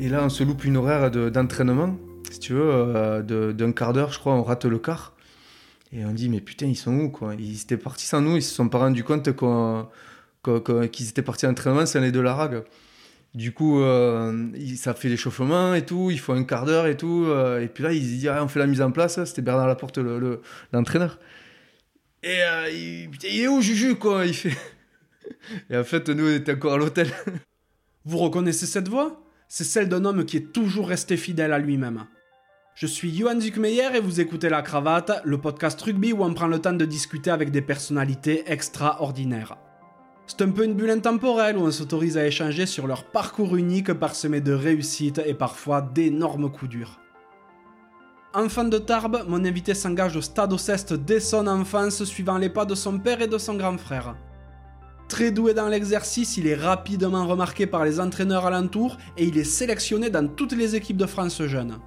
Et là, on se loupe une horaire de- d'entraînement, si tu veux, euh, d'un quart d'heure, je crois, on rate le quart. Et on dit, mais putain, ils sont où quoi? Ils étaient partis sans nous, ils se sont pas rendus compte qu'ils étaient partis en entraînement sans les de la rag. Du coup, euh, ça fait l'échauffement et tout, il faut un quart d'heure et tout. euh, et puis là, ils se disent, ah, on fait la mise en place, c'était Bernard Laporte, le- l'entraîneur. et euh, il, putain, il est où Juju quoi? Il fait. Et en fait, nous, on était encore à l'hôtel. Vous reconnaissez cette voix? C'est celle d'un homme qui est toujours resté fidèle à lui-même. Je suis Johan Zuckmeyer et vous écoutez La Cravate, le podcast rugby où on prend le temps de discuter avec des personnalités extraordinaires. C'est un peu une bulle intemporelle où on s'autorise à échanger sur leur parcours unique parsemé de réussites et parfois d'énormes coups durs. Enfant de Tarbes, mon invité s'engage au stade Ceste dès son enfance, suivant les pas de son père et de son grand frère. Très doué dans l'exercice, il est rapidement remarqué par les entraîneurs alentours et il est sélectionné dans toutes les équipes de France jeunes.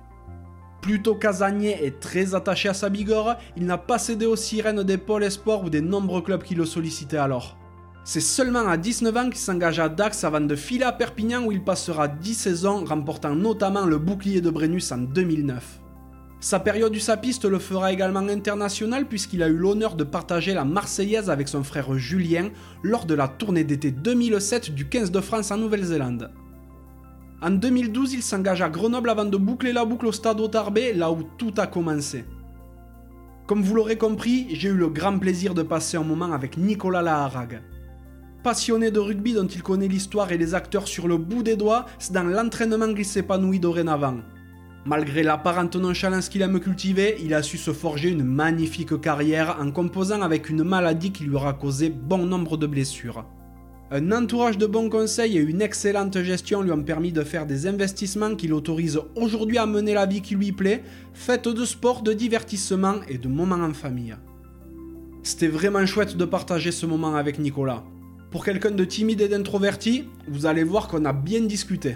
Plutôt casanier et très attaché à sa bigorre, il n'a pas cédé aux sirènes des pôles espoirs ou des nombreux clubs qui le sollicitaient alors. C'est seulement à 19 ans qu'il s'engage à Dax avant de filer à Perpignan où il passera 10 saisons, remportant notamment le bouclier de Brennus en 2009. Sa période USAPiste le fera également international puisqu'il a eu l'honneur de partager la Marseillaise avec son frère Julien lors de la tournée d'été 2007 du 15 de France en Nouvelle-Zélande. En 2012, il s'engage à Grenoble avant de boucler la boucle au stade Otarbé, là où tout a commencé. Comme vous l'aurez compris, j'ai eu le grand plaisir de passer un moment avec Nicolas Laharag. Passionné de rugby dont il connaît l'histoire et les acteurs sur le bout des doigts, c'est dans l'entraînement qu'il s'épanouit dorénavant. Malgré l'apparente nonchalance qu'il aime cultiver, il a su se forger une magnifique carrière en composant avec une maladie qui lui aura causé bon nombre de blessures. Un entourage de bons conseils et une excellente gestion lui ont permis de faire des investissements qui l'autorisent aujourd'hui à mener la vie qui lui plaît, faite de sport, de divertissement et de moments en famille. C'était vraiment chouette de partager ce moment avec Nicolas. Pour quelqu'un de timide et d'introverti, vous allez voir qu'on a bien discuté.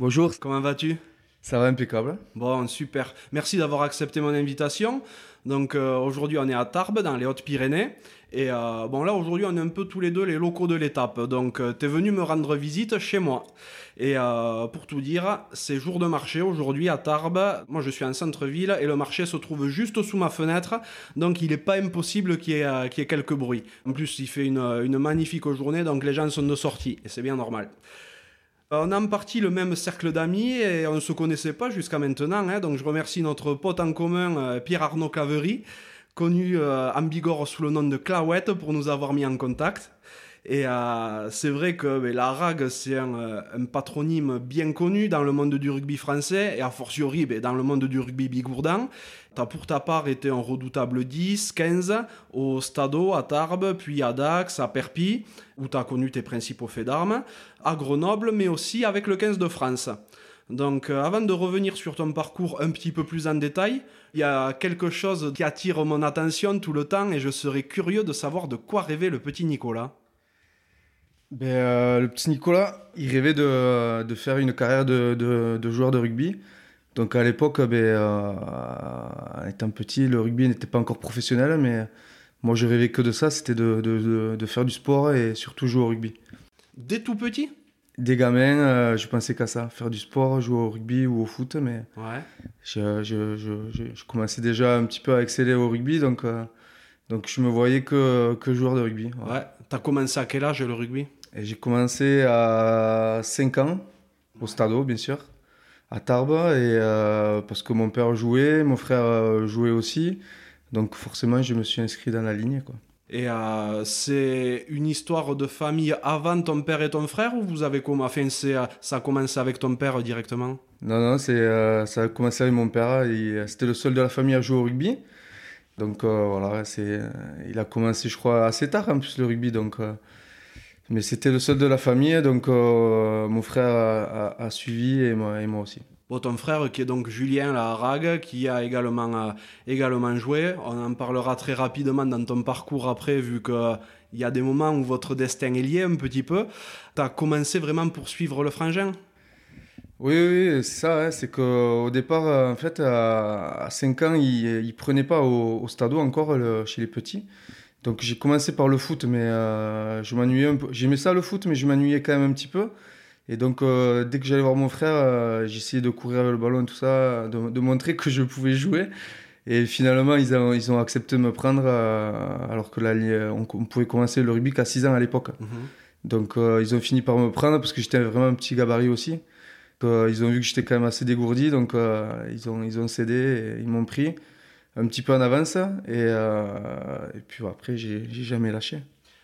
Bonjour, comment vas-tu? Ça va impeccable. Bon, super. Merci d'avoir accepté mon invitation. Donc euh, aujourd'hui, on est à Tarbes, dans les Hautes-Pyrénées. Et euh, bon, là, aujourd'hui, on est un peu tous les deux les locaux de l'étape. Donc, tu es venu me rendre visite chez moi. Et euh, pour tout dire, c'est jour de marché aujourd'hui à Tarbes. Moi, je suis en centre-ville et le marché se trouve juste sous ma fenêtre. Donc, il n'est pas impossible qu'il y, ait, euh, qu'il y ait quelques bruits. En plus, il fait une, une magnifique journée, donc les gens sont de sortie. Et c'est bien normal. On a en partie le même cercle d'amis et on ne se connaissait pas jusqu'à maintenant. hein. donc je remercie notre pote en commun, euh, Pierre-Arnaud Claverie, connu euh, en Bigorre sous le nom de Claouette, pour nous avoir mis en contact. Et euh, c'est vrai que la RAG, c'est un, euh, un patronyme bien connu dans le monde du rugby français et a fortiori ben, dans le monde du rugby bigourdan. Tu as pour ta part été un redoutable 10, 15 au Stadeau, à Tarbes, puis à Dax, à Perpy, où tu as connu tes principaux faits d'armes, à Grenoble, mais aussi avec le 15 de France. Donc euh, avant de revenir sur ton parcours un petit peu plus en détail, il y a quelque chose qui attire mon attention tout le temps et je serais curieux de savoir de quoi rêvait le petit Nicolas. Ben, euh, le petit Nicolas, il rêvait de, de faire une carrière de, de, de joueur de rugby. Donc à l'époque, ben, euh, étant petit, le rugby n'était pas encore professionnel, mais moi je rêvais que de ça, c'était de, de, de, de faire du sport et surtout jouer au rugby. Dès tout petit? Des gamins, euh, je pensais qu'à ça, faire du sport, jouer au rugby ou au foot, mais Ouais. je, je, je, je, je commençais déjà un petit peu à exceller au rugby, donc, euh, donc je me voyais que, que joueur de rugby. Ouais. T'as commencé à quel âge le rugby? J'ai commencé à 5 ans, au Stadeau, bien sûr, à Tarbes, et, euh, parce que mon père jouait, mon frère euh, jouait aussi. Donc forcément, je me suis inscrit dans la ligne. Quoi. Et euh, c'est une histoire de famille avant ton père et ton frère ou vous avez comment enfin, ça a commencé avec ton père directement? Non, non, c'est, euh, ça a commencé avec mon père. il- C'était le seul de la famille à jouer au rugby. Donc euh, voilà, c'est, il a commencé, je crois, assez tard en plus le rugby. Donc Mais c'était le seul de la famille, donc euh, mon frère a, a- a suivi et moi, et moi aussi. Bon, ton frère, qui est donc Julien la Rague, qui a également, euh, également joué. On en parlera très rapidement dans ton parcours après, vu qu'il y a des moments où votre destin est lié un petit peu. Tu as commencé vraiment pour suivre le frangin? Oui, oui, c'est ça. hein, c'est qu'au départ, euh, en fait, à, 5 ans, il ne prenait pas au, au stade encore le- chez les petits. Donc j'ai commencé par le foot, mais euh, je m'ennuyais un peu. J'aimais ça le foot, mais je m'ennuyais quand même un petit peu. Et donc euh, dès que j'allais voir mon frère, euh, j'essayais de courir avec le ballon, tout ça, de, de montrer que je pouvais jouer. Et finalement, ils ont, ils ont accepté de me prendre, alors que là, on, on pouvait commencer le rugby qu'à 6 ans à l'époque. Donc euh, ils ont fini par me prendre parce que j'étais vraiment un petit gabarit aussi. Ils ont vu que j'étais quand même assez dégourdi, donc ils, ont, ils ont cédé et ils m'ont pris un petit peu en avance. Et, euh, et puis après, j'ai jamais lâché.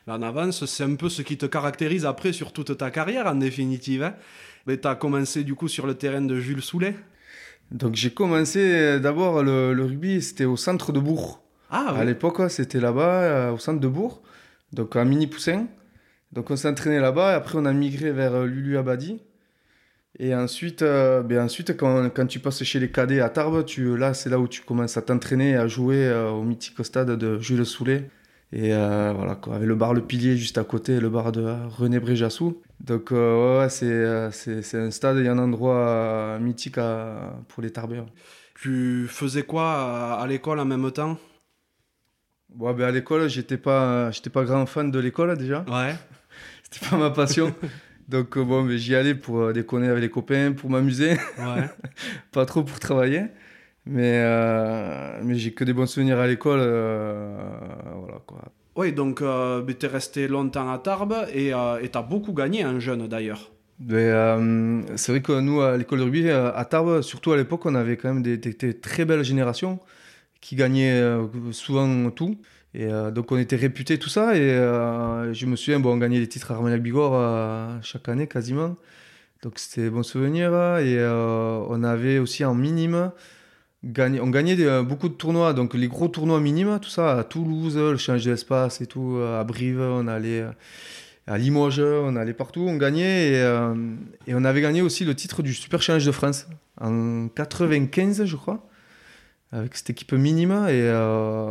En avance, c'est un peu ce qui te caractérise après sur toute ta carrière, en définitive. Hein. Mais tu as commencé du coup sur le terrain de Jules Soulet. Donc j'ai commencé euh, d'abord le, le rugby, c'était au centre de Bourg. Ah À l'époque, c'était là-bas, euh, au centre de Bourg, donc à Mini Poussin. Donc on s'entraînait là-bas, et après on a migré vers euh, Lulu Abadi. Et ensuite, euh, ben ensuite quand, quand tu passes chez les cadets à Tarbes, tu, là c'est là où tu commences à t'entraîner et à jouer euh, au mythique stade de Jules Soulet. Et euh, voilà, quoi, avec le bar Le Pilier juste à côté, le bar de René Bréjassou. Donc ouais, ouais, c'est, c'est, c'est un stade et un endroit mythique à- pour les Tarbeurs. Tu faisais quoi à, à l'école en même temps? Bon, ben à l'école, j'étais pas, j'étais pas grand fan de l'école déjà. Ouais. C'était pas ma passion. Donc euh, bon, mais j'y allais pour euh, déconner avec les copains, pour m'amuser, Ouais. pas trop pour travailler. Mais, euh, mais j'ai que des bons souvenirs à l'école. euh, voilà quoi. Oui, donc euh, ben, t'es resté longtemps à Tarbes et euh, et t'as beaucoup gagné en jeune d'ailleurs. Euh, c'est vrai que nous, à l'école de rugby, à Tarbes, surtout à l'époque, on avait quand même des, des- des très belles générations qui gagnaient souvent tout. Et euh, donc on était réputés, tout ça. Et euh, je me souviens, bon, on gagnait les titres à Armagnac Bigorre euh, chaque année quasiment. Donc c'était des bons souvenirs. Et on avait aussi en minime, on gagnait des- beaucoup de tournois. Donc les gros tournois minimes, tout ça, à Toulouse, le change d'espace et tout, à Brive, on allait à Limoges, on allait partout, on gagnait. Et, et on avait gagné aussi le titre du Super Challenge de France en 95, je crois avec cette équipe minime et euh,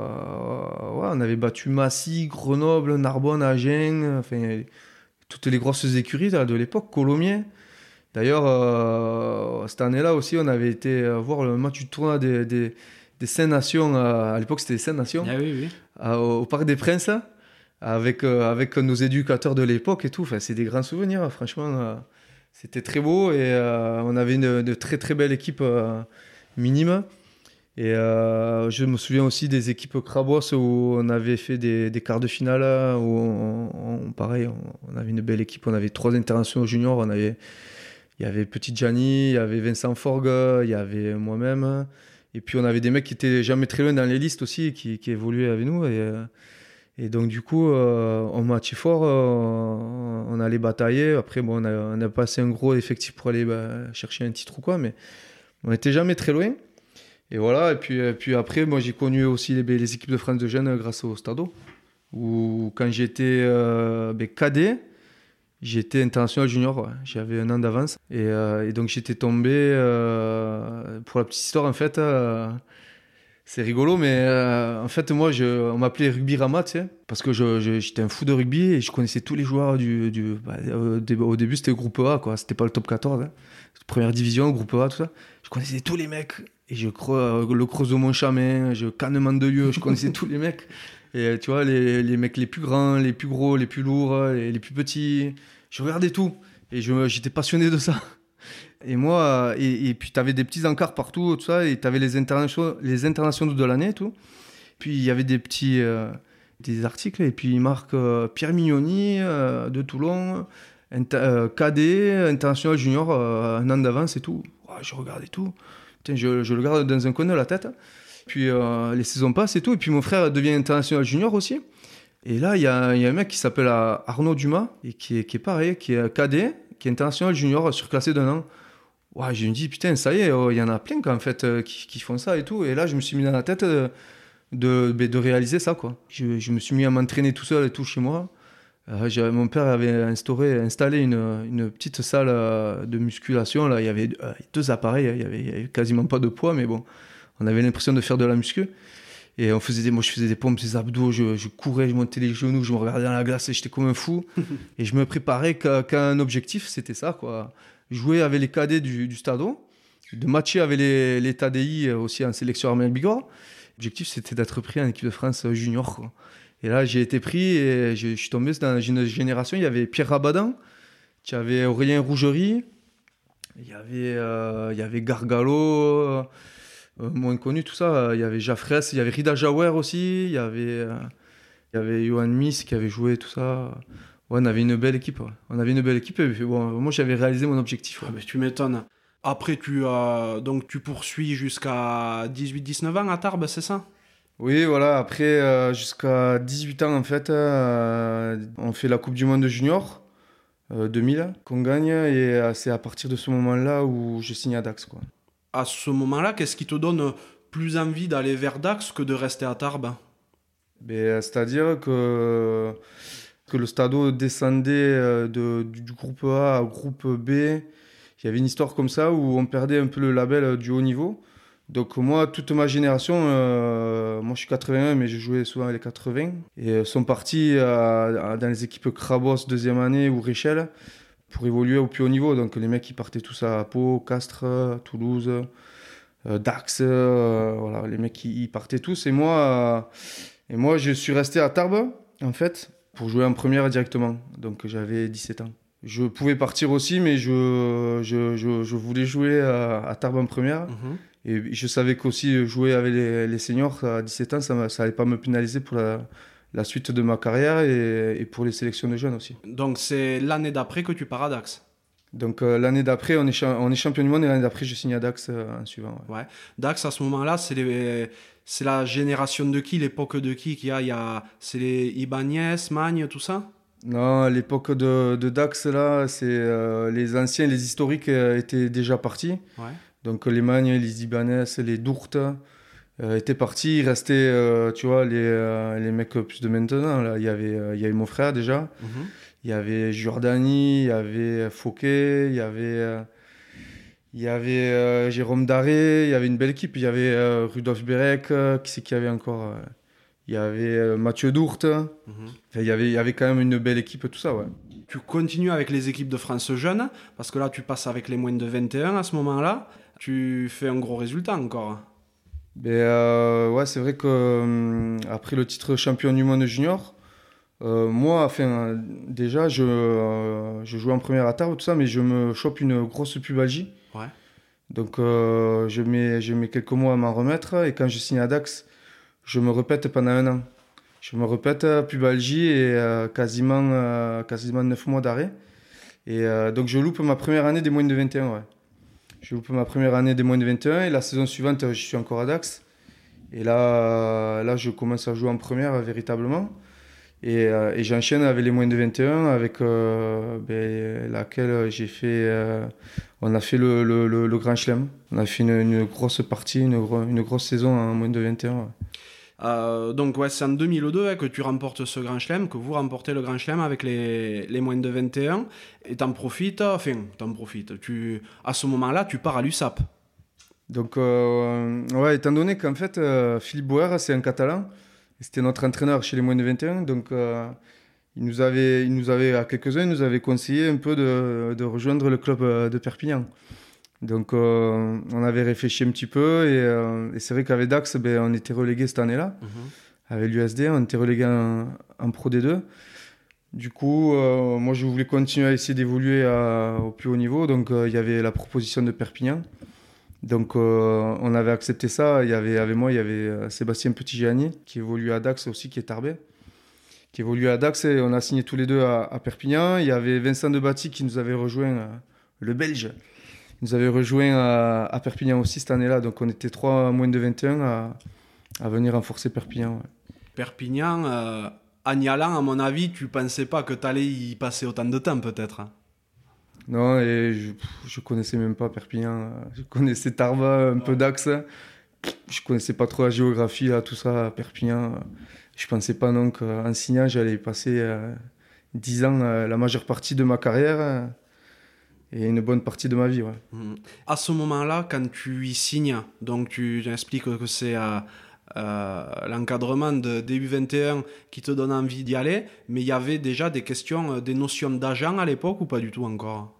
ouais, on avait battu Massy, Grenoble, Narbonne, Agen, enfin toutes les grosses écuries de, l'époque, Colomiers. D'ailleurs, euh, cette année-là aussi, on avait été euh, voir le match du tournoi des, des, des Cinq Nations, euh, à l'époque c'était les Cinq Nations, Ah oui, oui. à- au, Parc des Princes, avec, avec nos éducateurs de l'époque et tout. Enfin, c'est des grands souvenirs, franchement. euh, c'était très beau et on avait une, de très très belle équipe minime. Et euh, je me souviens aussi des équipes Crabos où on avait fait des, quarts de finale, où on, pareil, on, avait une belle équipe, on avait trois internationaux juniors, on avait, il y avait Petit Gianni, il y avait Vincent Forgue, il y avait moi-même, et puis on avait des mecs qui étaient jamais très loin dans les listes aussi, qui, évoluaient avec nous, et, euh, et donc du coup, euh, on matchait fort, euh, on allait batailler, après bon, on a, on a passé un gros effectif pour aller bah, chercher un titre ou quoi, mais on n'était jamais très loin. Et voilà, et puis, et puis après, moi j'ai connu aussi les, les équipes de France de jeunes grâce au Stado. Où quand j'étais euh, ben, cadet, j'étais international junior, j'avais un an d'avance. Et, euh, donc j'étais tombé, euh, pour la petite histoire en fait, euh, c'est rigolo, mais euh, en fait moi on m'appelait Rugby Rama, tu sais, parce que j'étais un fou de rugby et je connaissais tous les joueurs du... du bah, au, dé- au début c'était groupe A, quoi, c'était pas le top 14, hein. première division, groupe A, tout ça. Je connaissais tous les mecs. Et je crois le Creusot Montchamin, je Cannement de lieu, je connaissais tous les mecs. Et euh, tu vois, les, les mecs les plus grands, les plus gros, les plus lourds, les, les plus petits. Je regardais tout. Et j'étais passionné de ça. Et moi, euh, et, et puis tu avais des petits encarts partout, tout ça, et tu avais les internationaux, les internationaux de l'année, tout. Puis il y avait des petits euh, des articles, et puis il marque euh, Pierre Mignoni euh, de Toulon, inter- euh, cadet, international junior, euh, un an d'avance et tout. Je regardais tout. Je, le garde dans un coin de la tête. Puis euh, les saisons passent et tout. Et puis mon frère devient international junior aussi. Et là, il y, a un mec qui s'appelle euh, Arnaud Dumas, et qui est, pareil, qui est cadet, qui est international junior, surclassé d'un an. Je me dis, putain, ça y est, oh, il y en a plein en fait, euh, qui, font ça et tout. Et là, je me suis mis dans la tête de, ben, de réaliser ça. quoi. Je me suis mis à m'entraîner tout seul et tout chez moi. Euh, mon père avait instauré, installé une, une petite salle euh, de musculation. Là, il y avait euh, deux appareils, il y, avait, quasiment pas de poids, mais bon, on avait l'impression de faire de la muscu. Et on faisait des, moi, je faisais des pompes, des abdos, je, courais, je montais les genoux, je me regardais dans la glace et j'étais comme un fou. et je me préparais qu'à un objectif, c'était ça, quoi. Jouer avec les cadets du, du stade, de matcher avec les, les TADI aussi en sélection armée Bigorre. L'objectif, c'était d'être pris en équipe de France junior, quoi. Et là, j'ai été pris et je, suis tombé dans une génération. Il y avait Pierre Rabadan, il y avait Aurélien Rougerie, il y avait, euh, il y avait Gargalo, euh, moins connu, tout ça. Il y avait Jaffres, il y avait Rida Jawer aussi, il y avait, euh, il y avait Johan Miss qui avait joué, tout ça. Ouais, on avait une belle équipe. On avait une belle équipe. Et bon, moi, j'avais réalisé mon objectif. Ah, mais tu m'étonnes. Après, tu, donc, tu poursuis jusqu'à 18-19 ans à Tarbes, c'est ça? Oui, voilà, après, euh, jusqu'à 18 ans, en fait, euh, on fait la Coupe du Monde Junior 2000 euh, qu'on gagne, et c'est à partir de ce moment-là où je signe à Dax. Quoi. À ce moment-là, qu'est-ce qui te donne plus envie d'aller vers Dax que de rester à Tarbes? Ben, C'est-à-dire que, que le Stadeau descendait de, du groupe A au groupe B. Il y avait une histoire comme ça où on perdait un peu le label du haut niveau. Donc moi, toute ma génération, euh, moi je suis 81, mais je jouais souvent avec les 80, et euh, sont partis dans les équipes Crabos deuxième année ou Réchelle pour évoluer au plus haut niveau. Donc les mecs, ils partaient tous à Pau, Castres, Toulouse, euh, Dax, voilà, les mecs, ils, partaient tous. Et moi, et moi, je suis resté à Tarbes, en fait, pour jouer en première directement. Donc j'avais 17 ans. Je pouvais partir aussi, mais je, je, je, voulais jouer à, Tarbes en première. Mhm. Et je savais qu'aussi jouer avec les, seniors à 17 ans, ça n'allait pas me pénaliser pour la, suite de ma carrière et, pour les sélections de jeunes aussi. Donc c'est l'année d'après que tu pars à Dax? Donc euh, l'année d'après, on est, on est champion du monde et l'année d'après, je signe à Dax euh, en suivant. Ouais. Dax, à ce moment-là, c'est, les, c'est la génération de qui, l'époque de qui qu'il y a, il y a C'est les Ibanez, Magne, tout ça? Non, l'époque de, de Dax, là, c'est euh, les anciens, les historiques étaient déjà partis. Ouais. Donc les Magnes, les Ibanez, les Dourtes euh, étaient partis. Il restait, euh, tu vois, les, euh, les mecs plus de maintenant. Là. Il, y avait, il y avait mon frère déjà. Mhm. Il y avait Jordani, il y avait Fouquet, il y avait, il y avait Jérôme Daré, il y avait une belle équipe. Il y avait Rudolf Berek, qui c'est qu'il y avait encore Il y avait Mathieu Dourte. Mhm. il, y avait, il y avait quand même une belle équipe, tout ça, ouais. Tu continues avec les équipes de France jeunes, parce que là, tu passes avec les moins de 21 à ce moment-là tu fais un gros résultat encore. Ben, euh, ouais, c'est vrai que euh, après le titre champion du monde junior, euh, moi, enfin, déjà, je, je jouais en première table, tout ça, mais je me chope une grosse pubalgie. Ouais. Donc, je, mets, je mets quelques mois à m'en remettre. Et quand je signe à Dax, je me répète pendant un an. Je me répète pubalgie et quasiment, quasiment 9 mois d'arrêt. Et donc, je loupe ma première année des moins de 21. Ouais. Je loupe ma première année des moins de 21 et la saison suivante, je suis encore à Dax. Et là, là je commence à jouer en première véritablement. Et, euh, et j'enchaîne avec les moins de 21, avec euh, ben, laquelle j'ai fait. Euh, on a fait le, le, le, Grand Chelem. On a fait une, grosse partie, une, une, grosse saison en moins de 21. Euh, donc ouais, c'est en 2002 hein, que tu remportes ce Grand Chelem, que vous remportez le Grand Chelem avec les, les moins de 21, et t'en profites, enfin, t'en profites, tu, à ce moment-là, tu pars à l'USAP. Donc, euh, ouais, étant donné qu'en fait, euh, Philippe Bouer, c'est un Catalan, c'était notre entraîneur chez les moins de 21, donc il, nous avait, il nous avait, à quelques-uns, il nous avait conseillé un peu de, de rejoindre le club de Perpignan. Donc euh, on avait réfléchi un petit peu et, euh, c'est vrai qu'avec Dax, ben, on était relégué cette année-là. Mhm. Avec l'USD, on était relégué en, Pro D2. Du coup, euh, moi je voulais continuer à essayer d'évoluer au plus haut niveau. Donc il y avait la proposition de Perpignan. Donc on avait accepté ça. Il y avait avec moi, il y avait Sébastien Petit-Gianni qui évolue à Dax aussi, qui est tarbé qui évolue à Dax et on a signé tous les deux à, à Perpignan. Il y avait Vincent Debati qui nous avait rejoint, le Belge, nous avait rejoint à, Perpignan aussi cette année-là. Donc on était trois moins de 21 à, à venir renforcer Perpignan. Perpignan, euh, en y allant, à mon avis, tu pensais pas que tu allais y passer autant de temps peut-être hein? Non, et je, je connaissais même pas Perpignan. Je connaissais Tarva, un peu d'Axe. Je connaissais pas trop la géographie, là, tout ça, Perpignan. Je pensais pas non qu'en signant, j'allais passer... Euh, 10 ans, la majeure partie de ma carrière et une bonne partie de ma vie. Ouais. Mmh. À ce moment-là, quand tu y signes, donc tu expliques que c'est l'encadrement de DU 21 qui te donne envie d'y aller, mais il y avait déjà des questions, des notions d'agent à l'époque ou pas du tout encore?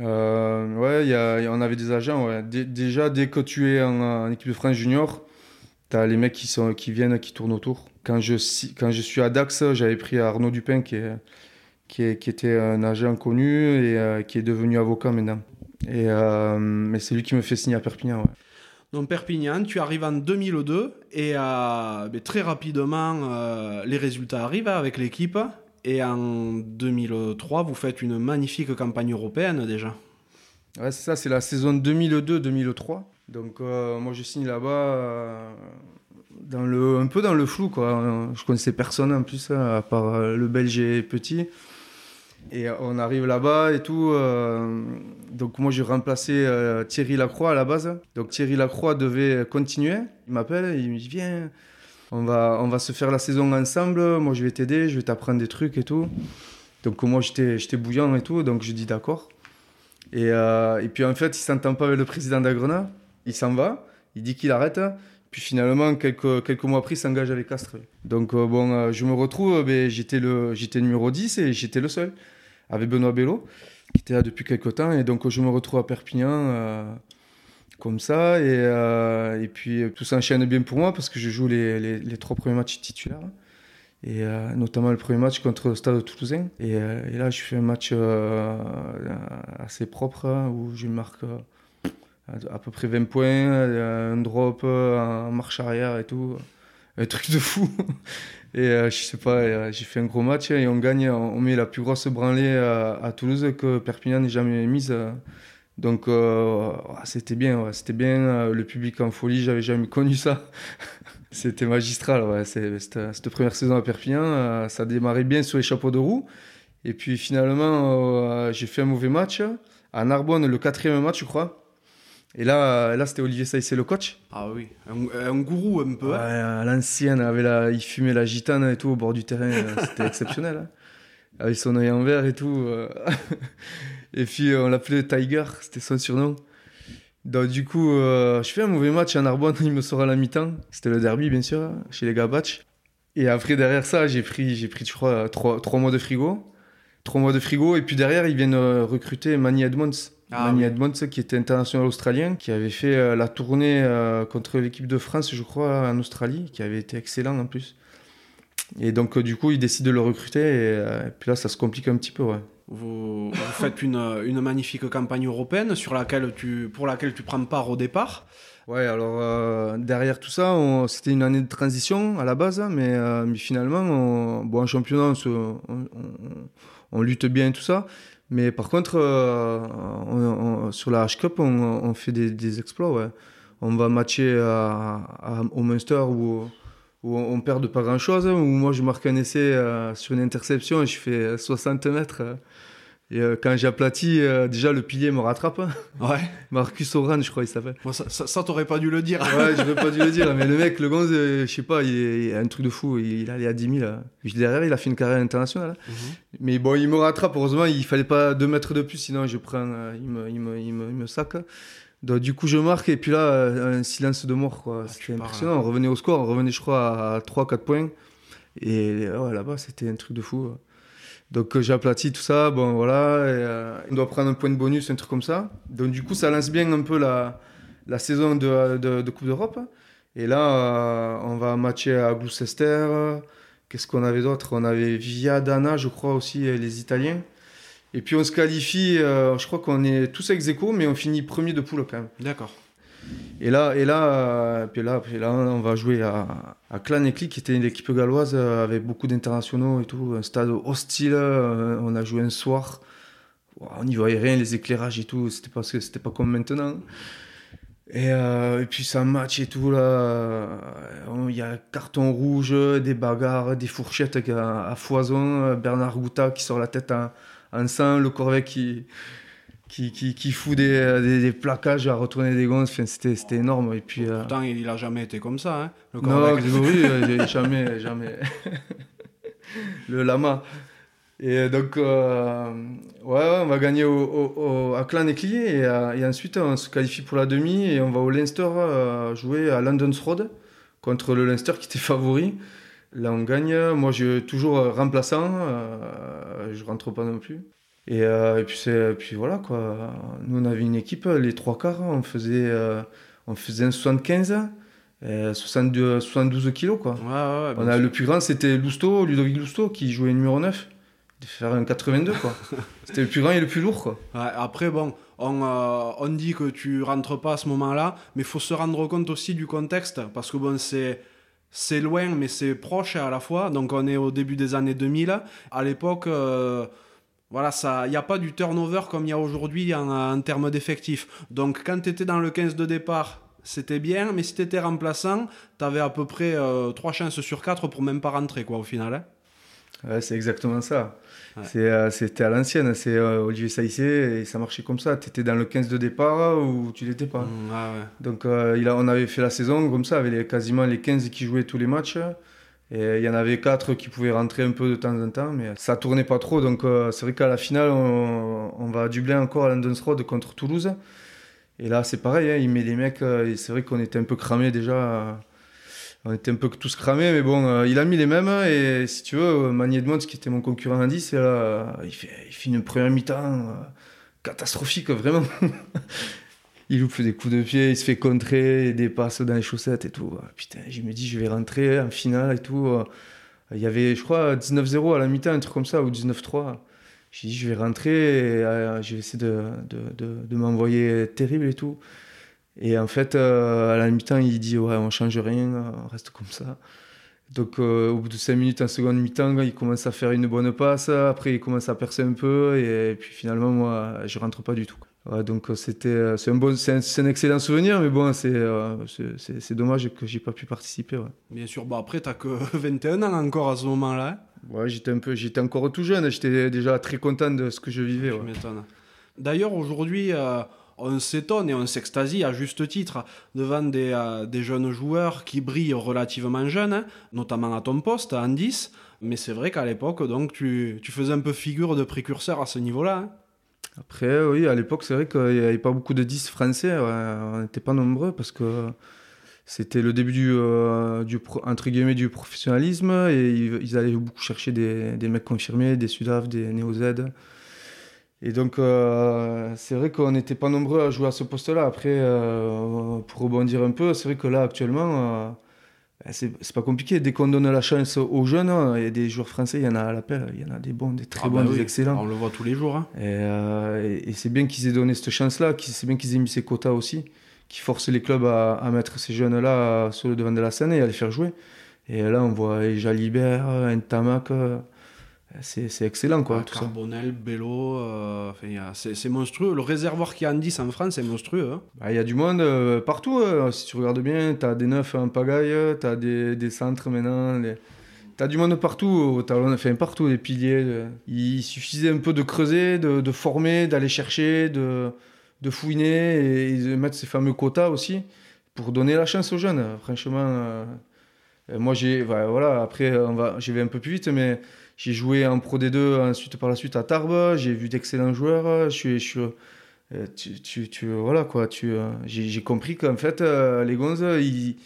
Euh, ouais, y a, on avait des agents. Ouais. déjà, dès que tu es en, équipe de France junior, tu as les mecs qui, sont, qui viennent, qui tournent autour. Quand je, quand je suis à Dax, j'avais pris Arnaud Dupin, qui, est, qui, est, qui était un agent connu et euh, qui est devenu avocat maintenant. Et, euh, mais c'est lui qui me fait signer à Perpignan. Ouais. Donc Perpignan, tu arrives en 2002 et ben, très rapidement, les résultats arrivent avec l'équipe. Et en 2003, vous faites une magnifique campagne européenne déjà. Ouais, c'est ça, c'est la saison 2002-2003. Donc euh, moi je signe là-bas euh, dans le, un peu dans le flou quoi. Je connaissais personne en plus à part euh, le Belge et Petit. Et on arrive là-bas et tout. donc moi j'ai remplacé Thierry Lacroix à la base. Donc Thierry Lacroix devait continuer. Il m'appelle, il me dit viens, on va, on va se faire la saison ensemble, moi je vais t'aider, je vais t'apprendre des trucs et tout. Donc moi j'étais bouillant et tout, donc je dis d'accord. Et, euh, et, puis en fait, il s'entend pas avec le président d'Agrena, il s'en va, il dit qu'il arrête. Puis finalement, quelques, quelques mois après, il s'engage avec Castres. Donc euh, bon, euh, je me retrouve, ben, j'étais numéro 10 et j'étais le seul, avec Benoît Bello, qui était là depuis quelques temps. Et donc je me retrouve à Perpignan comme ça. Et, euh, et puis tout s'enchaîne bien pour moi parce que je joue les, trois premiers matchs titulaires. Et euh, notamment le premier match contre le Stade Toulousain. Et, euh, et là, je fais un match assez propre hein, où je marque à peu près 20 points, un drop en marche arrière et tout. Un truc de fou. Et je sais pas, j'ai fait un gros match et on gagne, on met la plus grosse branlée à, Toulouse que Perpignan n'ait jamais mise. Donc euh, c'était bien, c'était bien. Euh, le public en folie, j'avais jamais connu ça. c'était magistral. Cette, première saison à Perpignan, euh, ça démarrait bien sur les chapeaux de roue. Et puis finalement, j'ai fait un mauvais match. À Narbonne, le quatrième match, je crois. Et là, là c'était Olivier Saïssé, le coach. Ah oui, un, gourou un peu. Ouais, à l'ancienne, il fumait la gitane et tout au bord du terrain. c'était exceptionnel. Hein. Avec son œil en vert et tout. Et puis euh, on l'appelait Tiger, c'était son surnom. Donc du coup, euh, je fais un mauvais match à Narbonne, il me sort à la mi-temps. C'était le derby, bien sûr, chez les Gabatch. Et après, derrière ça, j'ai pris, j'ai pris, je crois, trois, trois, mois de frigo. Trois mois de frigo. Et puis derrière, ils viennent euh, recruter Manny Edmonds. Ah, Manny Edmonds, qui était international australien, qui avait fait la tournée contre l'équipe de France, je crois, en Australie, qui avait été excellent en plus. Et donc, du coup, ils décident de le recruter. Et, et puis là, ça se complique un petit peu, ouais. Vous, faites une, une, magnifique campagne européenne sur laquelle tu, pour laquelle tu prends part au départ. Ouais, alors euh, derrière tout ça, c'était une année de transition à la base, mais, euh, mais finalement, on, bon, en championnat, on, on, lutte bien et tout ça. Mais par contre, euh, sur la H-Cup, on, fait des, des, exploits. On va matcher au Munster où, où on perd de pas grand-chose, où moi je marque un essai sur une interception et je fais 60 mètres. Et euh, quand j'aplatis, euh, déjà le pilier me rattrape. Ouais. Marcus Oran, je crois, il s'appelle. ça, ça, t'aurais pas dû le dire. ouais, je pas dû le dire. Mais le mec, le gonze, euh, je sais pas, il, a un truc de fou. Il, il allait à 10 000. Derrière, il a fait une carrière internationale. Mhm. Mais bon, il me rattrape. Heureusement, il fallait pas 2 mètres de plus, sinon je prends, il, me, il, me, il, me, il me sac. Donc, du coup, je marque et puis là, un silence de mort. quoi. Ah, c'était impressionnant. On revenait au score, on revenait, je crois, à 3-4 points. Et ouais, là-bas, c'était un truc de fou. Donc j'ai aplati tout ça, bon voilà, euh, on doit prendre un point de bonus, un truc comme ça. Donc du coup ça lance bien un peu la, la saison de, de, Coupe d'Europe. Et là euh, on va matcher à Gloucester. Qu'est-ce qu'on avait d'autre? On avait Viadana, je crois aussi, les Italiens. Et puis on se qualifie, euh, je crois qu'on est tous ex aequo, mais on finit premier de poule quand même. D'accord. Et là, et là, euh, là, on va jouer à, à Clan-Éclit, qui était une équipe galloise euh, avec beaucoup d'internationaux et tout, un stade hostile. Euh, on a joué un soir. On n'y voyait rien, les éclairages et tout. C'était parce que c'était pas comme maintenant. Et, et, puis ça match et tout là. Il y a carton rouge, des bagarres, des fourchettes à, foison. Bernard Gouta qui sort la tête en sang, le Corvette qui qui, qui, qui fout des, des, plaquages à retourner des gonzes. c'était, c'était énorme. Et puis, euh, Pourtant, il n'a jamais été comme ça. Hein, le non, oui, jamais, jamais. le lama. Et donc, euh, ouais, on va gagner au, à Clan et, euh, et, ensuite on se qualifie pour la demi et on va au Leinster jouer à London's Road contre le Leinster qui était favori. Là, on gagne. Moi, je suis toujours remplaçant. je rentre pas non plus. Et, et puis, puis voilà, quoi. Nous, on avait une équipe, les trois quarts, on faisait, on faisait un 75. 72, 72 kilos quoi. on a, le plus grand c'était Lousteau, Ludovic Lousteau qui jouait numéro 9 de faire un 82 quoi. C'était le plus grand et le plus lourd quoi. après bon, on, euh, on, dit que tu rentres pas à ce moment-là, mais il faut se rendre compte aussi du contexte parce que bon c'est c'est loin mais c'est proche à la fois. Donc on est au début des années 2000. À l'époque euh, voilà, il n'y a pas du turnover comme il y a aujourd'hui en, en, termes d'effectifs. Donc quand tu étais dans le 15 de départ, c'était bien, mais si tu étais remplaçant, tu avais à peu près 3 euh, chances sur 4 pour même pas rentrer quoi au final. Hein. Ouais, c'est exactement ça. Euh, c'était à l'ancienne, c'est euh, Olivier Saïssé et ça marchait comme ça. Tu étais dans le 15 de départ ou tu l'étais pas? Mmh, Donc euh, il a, on avait fait la saison comme ça, avec les, quasiment les 15 qui jouaient tous les matchs. Et il y en avait 4 qui pouvaient rentrer un peu de temps en temps, mais ça tournait pas trop. Donc c'est vrai qu'à la finale, on, va à Dublin encore à London's Road contre Toulouse. Et là, c'est pareil, hein, il met les mecs. c'est vrai qu'on était un peu cramés déjà on était un peu tous cramés, mais bon, euh, il a mis les mêmes. Et si tu veux, Magnier de qui était mon concurrent à 10, là, il, fait, il fait une première mi-temps euh, catastrophique, vraiment. il loupe des coups de pied, il se fait contrer, des passes dans les chaussettes et tout. Putain, je me dis, je vais rentrer en finale et tout. Il y avait, je crois, 19-0 à la mi-temps, un truc comme ça, ou 19-3. J'ai dit, je vais rentrer, et, euh, je vais essayer de, de, de, m'envoyer terrible et tout. Et en fait, euh, à la mi-temps, il dit Ouais, on change rien, on reste comme ça. Donc, euh, au bout de 5 minutes en seconde mi-temps, il commence à faire une bonne passe. Après, il commence à percer un peu. Et, puis finalement, moi, je rentre pas du tout. Donc, c'était, c'est, un bon, c'est, un, excellent souvenir. Mais bon, c'est, euh, c'est, dommage que j'ai pas pu participer. Bien sûr. Bon, après, tu que 21 ans encore à ce moment-là. Ouais, j'étais, un peu, j'étais encore tout jeune. J'étais déjà très content de ce que je vivais. Je m'étonne. D'ailleurs, aujourd'hui on s'étonne et on s'extasie à juste titre devant des, euh, des, jeunes joueurs qui brillent relativement jeunes, hein, notamment à ton poste, à 10. Mais c'est vrai qu'à l'époque, donc, tu, tu, faisais un peu figure de précurseur à ce niveau-là. Hein. Après, oui, à l'époque, c'est vrai qu'il n'y avait pas beaucoup de 10 français. on n'était pas nombreux parce que c'était le début du, euh, du, professionnalisme et ils, allaient beaucoup chercher des, des mecs confirmés, des Sudaf, des Néo-Z. Et donc, euh, c'est vrai qu'on n'était pas nombreux à jouer à ce poste-là. Après, euh, pour rebondir un peu, c'est vrai que là, actuellement, c'est pas compliqué. Dès qu'on donne la chance aux jeunes, il y a des joueurs français, il y en a à l'appel, il y en a des bons, des très ah bons, bah des excellents. On le voit tous les jours. Hein. Et, c'est bien qu'ils aient donné cette chance-là, c'est bien qu'ils aient mis ces quotas aussi, qui forcent les clubs à, à mettre ces jeunes-là sur le devant de la scène et à les faire jouer. Et là, on voit Jalibert, Ntamak c'est excellent quoi. tout Carbonel, Bello, euh, c'est monstrueux. Le réservoir qu'il y a en 10 en France, c'est monstrueux. Hein. Bah, il y a du monde euh, partout. Hein. Si tu regardes bien, tu as des neufs en pagaille, tu as des, des, centres maintenant. Les... Tu as du monde partout, talon, enfin partout, les piliers. Il suffisait un peu de creuser, de, de former, d'aller chercher, de, de fouiner et, de mettre ces fameux quotas aussi pour donner la chance aux jeunes. Franchement, euh, moi j'ai. Voilà, après, on va, j'y vais un peu plus vite, mais j'ai joué en Pro D2 ensuite par la suite à Tarbes. J'ai vu d'excellents joueurs. Je suis, je suis euh, tu, tu, tu, voilà quoi. Tu, euh, j'ai compris qu'en fait euh, les gonzes ils,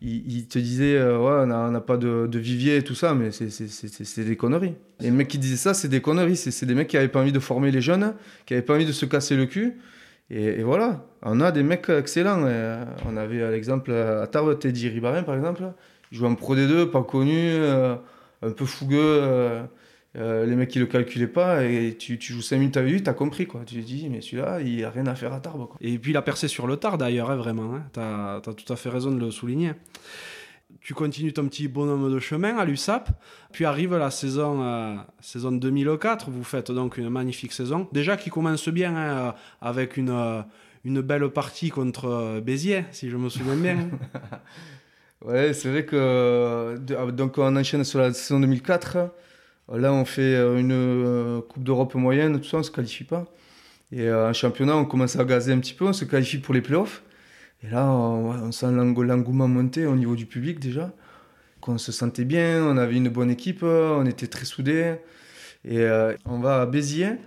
ils, te disaient ouais on n'a pas de, de, vivier et tout ça, mais c'est des conneries. Et les mecs qui disaient ça, c'est des conneries. C'est des mecs qui avaient pas envie de former les jeunes, qui avaient pas envie de se casser le cul. Et, voilà, on a des mecs excellents. on avait l'exemple à Tarbes, Teddy Ribarin par exemple. Il jouait en Pro D2, pas connu un peu fougueux. Euh, euh, les mecs qui le calculaient pas et tu, tu joues 5 minutes avec lui, t'as compris quoi. Tu te dis, mais celui-là, il a rien à faire à Tarbes. Quoi. Et puis il a percé sur le tard d'ailleurs, hein, vraiment. Hein. T'as as tout à fait raison de le souligner. Tu continues ton petit bonhomme de chemin à l'USAP, puis arrive la saison, euh, saison 2004. Vous faites donc une magnifique saison, déjà qui commence bien hein, avec une, une belle partie contre Béziers, si je me souviens bien. Ouais, c'est vrai que donc on enchaîne sur la saison 2004. Là, on fait euh, une euh, Coupe d'Europe moyenne, tout ça, on se qualifie pas. Et euh, en championnat, on commence à gazer un petit peu, on se qualifie pour les playoffs. Et là, on, sent l'engouement monter au niveau du public déjà. On se sentait bien, on avait une bonne équipe, on était très soudés. Et on va à Béziers.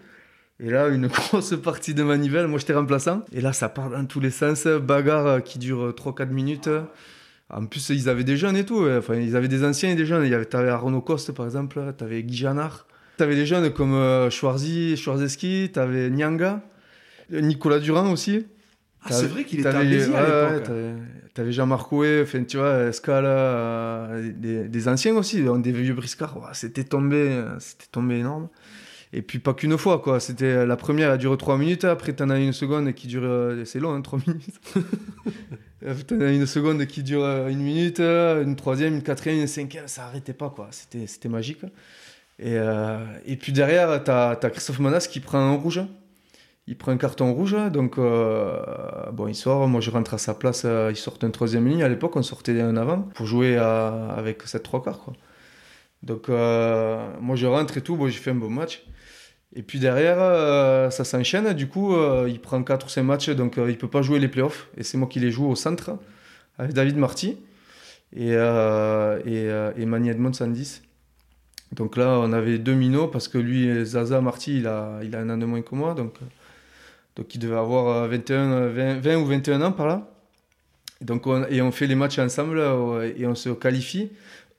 Et là, une grosse partie de manivelle. Moi, j'étais remplaçant. Et là, ça part dans tous les sens. Bagarre qui dure 3-4 minutes. En plus, ils avaient des jeunes et tout. Enfin, ils avaient des anciens et des jeunes. Il y avait, t'avais Arnaud Coste, par exemple. T'avais Guy Janard. T'avais des jeunes comme euh, Schwarzy, Schwarzeski. T'avais Nyanga. Nicolas Durand aussi. Ah, c'est vrai qu'il était à Béziers à l'époque. T'avais Jean-Marc enfin, tu vois, Scala, euh, des, anciens aussi, des vieux briscards. c'était tombé, c'était tombé énorme. Et puis pas qu'une fois, quoi. C'était la première, elle dure 3 minutes. Après, t'en as une seconde qui dure. Euh, c'est long, hein, 3 minutes. t'en as une seconde qui dure euh, une minute, une troisième, une quatrième, une cinquième. Ça arrêtait pas, quoi. C'était, magique. Et, euh, et puis derrière, t'as, as Christophe Manas qui prend un rouge. Il prend un carton rouge. Donc, bon, il sort. Moi, je rentre à sa place. il sort un troisième ligne. À l'époque, on sortait un avant pour jouer avec cette trois quarts, quoi. Donc, moi, je rentre et tout. Bon, j'ai fait un bon match. Et puis derrière, euh, ça s'enchaîne. Du coup, euh, il prend 4 ou 5 matchs, donc euh, il ne peut pas jouer les playoffs. Et c'est moi qui les joue au centre avec David Marty et, et, et Mani Edmond 110. Donc là, on avait deux minots parce que lui, Zaza Marty, il a, il a un an de moins que moi. Donc, donc il devait avoir 21, 20, ou 21 ans par là. Donc on, et on fait les matchs ensemble et on se qualifie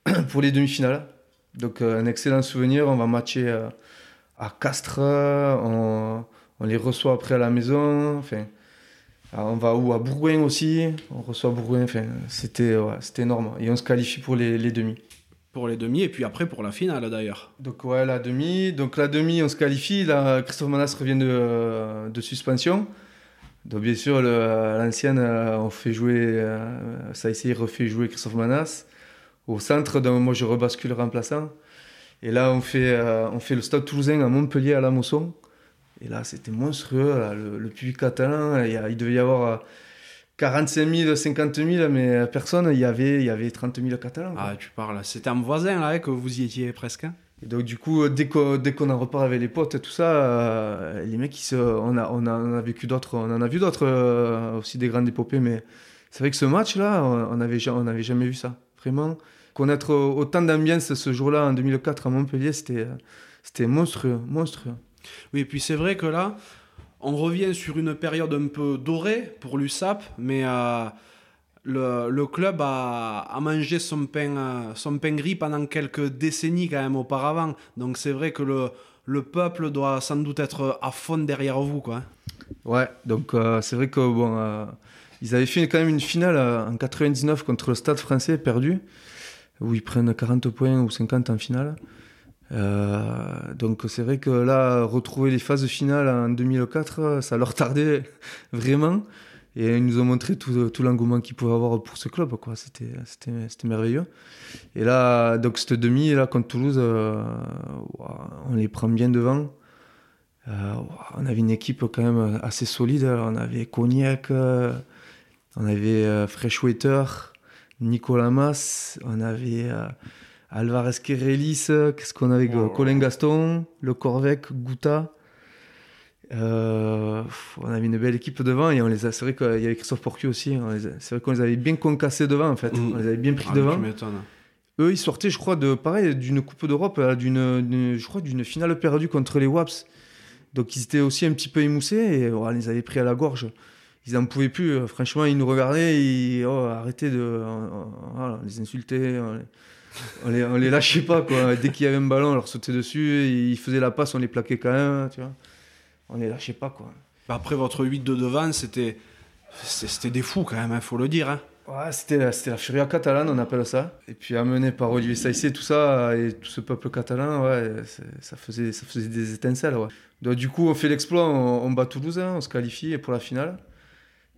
pour les demi-finales. Donc un excellent souvenir. On va matcher à Castres, on, les reçoit après à la maison. Enfin, on va où À Bourgoin aussi, on reçoit Bourgoin. Enfin, c'était c'était énorme. Et on se qualifie pour les, les demi. Pour les demi et puis après pour la finale d'ailleurs. Donc ouais, la demi. Donc la demi, on se qualifie. Là, Christophe Manas revient de, de suspension. Donc bien sûr, l'ancienne, on fait jouer, ça a essayé, refait jouer Christophe Manas. Au centre, donc moi je rebascule remplaçant. Et là, on fait, euh, on fait le stade toulousain à Montpellier, à la Mosson. Et là, c'était monstrueux. le, public catalan, il, devait y avoir 45 000, 50 000, mais personne, il y avait, il y avait 30 000 catalans. Ah, tu parles. C'était un voisin, là, que vous y étiez presque. Hein? et donc, du coup, dès qu'on, dès qu'on en repart avec les potes et tout ça, euh, les mecs, se, on, a, on, a, on a vécu d'autres, on en a vu d'autres, euh, aussi des grandes épopées, mais c'est vrai que ce match-là, on n'avait on avait jamais vu ça. Vraiment connaître autant d'ambiance ce jour-là en 2004 à Montpellier, c'était, c'était monstrueux, monstrueux. Oui, et puis c'est vrai que là, on revient sur une période un peu dorée pour l'USAP, mais euh, le, le, club a, a, mangé son pain, euh, son pain gris pendant quelques décennies quand même auparavant. Donc c'est vrai que le, le peuple doit sans doute être à fond derrière vous. Quoi. Ouais, donc euh, c'est vrai que bon, ils avaient fait quand même une finale en 99 contre le Stade français perdu où ils prennent 40 points ou 50 en finale. Euh, donc c'est vrai que là, retrouver les phases finales en 2004, ça leur tardait vraiment. Et ils nous ont montré tout, l'engouement qu'ils pouvaient avoir pour ce club. Quoi. C'était, c'était, c'était merveilleux. Et là, donc cette demi, là, contre Toulouse, euh, on les prend bien devant. Euh, on avait une équipe quand même assez solide. On avait Cognac, on avait Freshwater, Nicolas Mas, on avait euh, Alvarez Kerelis, qu'est-ce qu'on avait oh. Colin Gaston, Le Corvec, Gouta. Euh, on avait une belle équipe devant et on les a. C'est vrai qu'il y avait Christophe Porcu aussi. C'est vrai qu'on les avait bien concassés devant en fait. Mm. On les avait bien pris ah, devant. Eux, ils sortaient, je crois, de pareil d'une Coupe d'Europe, d'une, je crois, d'une finale perdue contre les Waps. Donc ils étaient aussi un petit peu émoussés et on les avait pris à la gorge ils n'en pouvaient plus. Euh, franchement, ils nous regardaient, ils oh, arrêtaient de les insulter. On les, on les, lâchait pas quoi. Dès qu'il y avait un ballon, on leur sautait dessus. Ils faisaient la passe, on les plaquait quand même. Tu vois. On les lâchait pas quoi. Après votre 8 de devant, c'était c'était des fous quand même, il hein, faut le dire. Hein. Ouais, c'était la, la furia catalane, on appelle ça. Et puis amené par Olivier Saïssé, tout ça, et tout ce peuple catalan, ouais, ça faisait, ça faisait des étincelles. Ouais. Donc, du coup, on fait l'exploit, on, bat Toulouse, hein, on se qualifie pour la finale.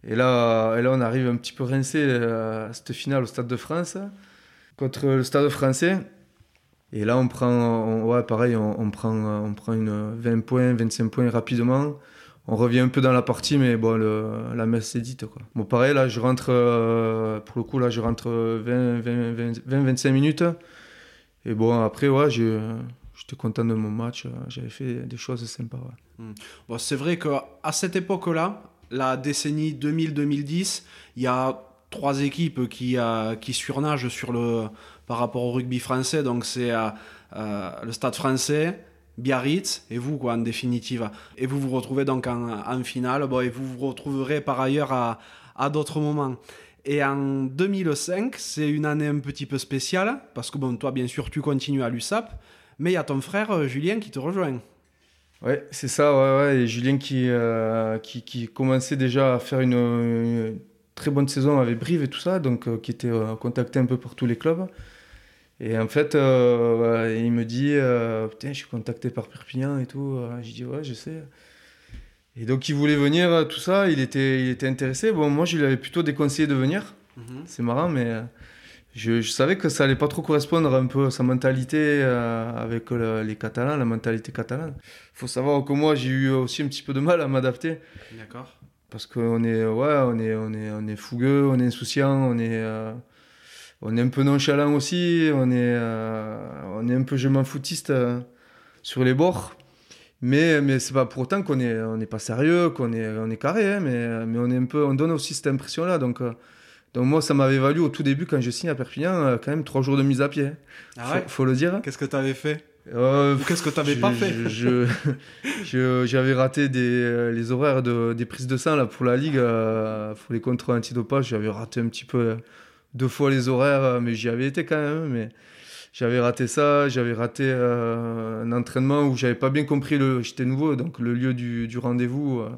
Et là, et là, on arrive un petit peu rincé euh, à cette finale au Stade de France contre le Stade français. Et là, on prend, ouais, pareil, on, prend, on prend une 20 points, 25 points rapidement. On revient un peu dans la partie, mais bon, la messe est dite. Bon, pareil, là, je rentre, euh, pour le coup, là, je rentre 20, 20, 20 25 minutes. Et bon, après, ouais, j'étais content de mon match. J'avais fait des choses sympas. Hmm. Bon, c'est vrai qu'à cette époque-là, la décennie 2000-2010, il y a trois équipes qui, euh, qui surnagent sur le, par rapport au rugby français. Donc c'est euh, euh, le Stade français, Biarritz et vous, quoi, en définitive. Et vous vous retrouvez donc en, finale, bon, et vous vous retrouverez par ailleurs à, à d'autres moments. Et en 2005, c'est une année un petit peu spéciale, parce que bon, toi, bien sûr, tu continues à l'USAP, mais il y a ton frère Julien qui te rejoint. Ouais, c'est ça, ouais, ouais. Et Julien qui, euh, qui, qui, commençait déjà à faire une, très bonne saison avec Brive et tout ça, donc euh, qui était contacté un peu pour tous les clubs. Et en fait, il me dit Putain, je suis contacté par Perpignan et tout. je dis Ouais, je sais. Et donc il voulait venir, euh, tout ça, il était, il était intéressé. Bon, moi je lui avais plutôt déconseillé de venir. Mhm. C'est marrant, mais euh, je, je, savais que ça allait pas trop correspondre un peu à sa mentalité euh, avec les Catalans, la mentalité catalane. Il faut savoir que moi j'ai eu aussi un petit peu de mal à m'adapter. D'accord. Parce qu'on est, ouais, on est, on est, on est fougueux, on est insouciant, on est, on est un peu nonchalant aussi, on est, on est un peu je m'en foutiste sur les bords. Mais, mais c'est pas pour autant qu'on n'est on est pas sérieux, qu'on est, on est carré, hein, mais, mais on, est un peu, on donne aussi cette impression-là. Donc, euh, donc moi, ça m'avait valu au tout début, quand je signe à Perpignan, euh, quand même trois jours de mise à pied. Ah ouais faut, le dire. Qu'est-ce que tu avais fait euh, Qu'est-ce que tu n'avais pas fait J'avais raté des, les horaires de, des prises de sang là, pour la Ligue, pour les contrôles antidopage. J'avais raté un petit peu deux fois les horaires, mais j'y avais été quand même. Mais j'avais raté ça, j'avais raté euh, un entraînement où j'avais pas bien compris le. J'étais nouveau, donc le lieu du, du rendez-vous, euh,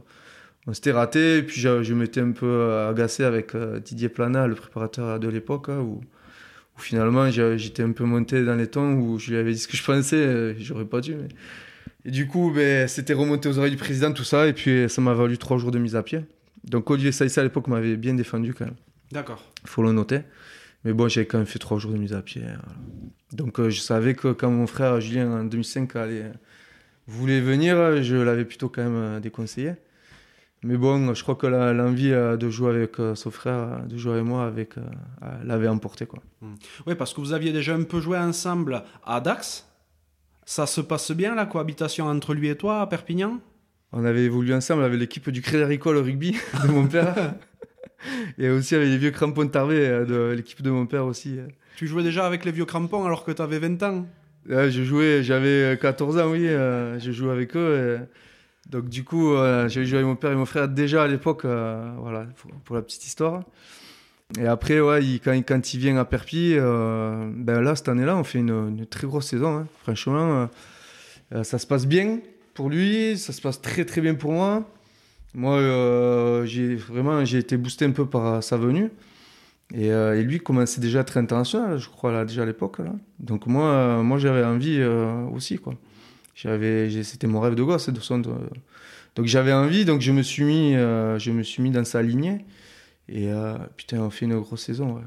on s'était raté. Et puis je, m'étais un peu euh, agacé avec Didier Plana, le préparateur de l'époque, hein, où, où, finalement j'étais un peu monté dans les tons, où je lui avais dit ce que je pensais, j'aurais pas dû. Mais... Et du coup, ben, c'était remonté aux oreilles du président, tout ça, et puis ça m'a valu trois jours de mise à pied. Donc Olivier Saïssa à l'époque m'avait bien défendu quand même. D'accord. Il faut le noter. Mais bon, j'avais quand même fait trois jours de mise à pied. Donc euh, je savais que quand mon frère Julien en 2005 allait, voulait venir, je l'avais plutôt quand même euh, déconseillé. Mais bon, je crois que l'envie euh, de jouer avec son frère, de jouer avec moi, avec, l'avait emporté. Quoi. Hmm. Oui, parce que vous aviez déjà un peu joué ensemble à Dax. Ça se passe bien la cohabitation entre lui et toi à Perpignan? On avait évolué ensemble avec l'équipe du Crédit Agricole rugby de mon père. et aussi avec les vieux crampons de Tarvé de l'équipe de mon père aussi. Tu jouais déjà avec les vieux crampons alors que tu avais 20 ans Je jouais, j'avais 14 ans, oui. Euh, je jouais avec eux. Donc, du coup, euh, j'avais joué avec mon père et mon frère déjà à l'époque, euh, voilà, pour, la petite histoire. Et après, ouais, quand, il vient à Perpi, ben là, cette année-là, on fait une, très grosse saison. Hein. Franchement, ça se passe bien pour lui, ça se passe très très bien pour moi. Moi, j'ai vraiment j'ai été boosté un peu par sa venue. Euh, et, lui commençait déjà à être international, je crois, là, déjà à l'époque. Donc moi, euh, moi j'avais envie euh, aussi. quoi. J'avais, c'était mon rêve de gosse. De son, Donc j'avais envie, donc je me suis mis, je me suis mis dans sa lignée. Et putain, on fait une grosse saison.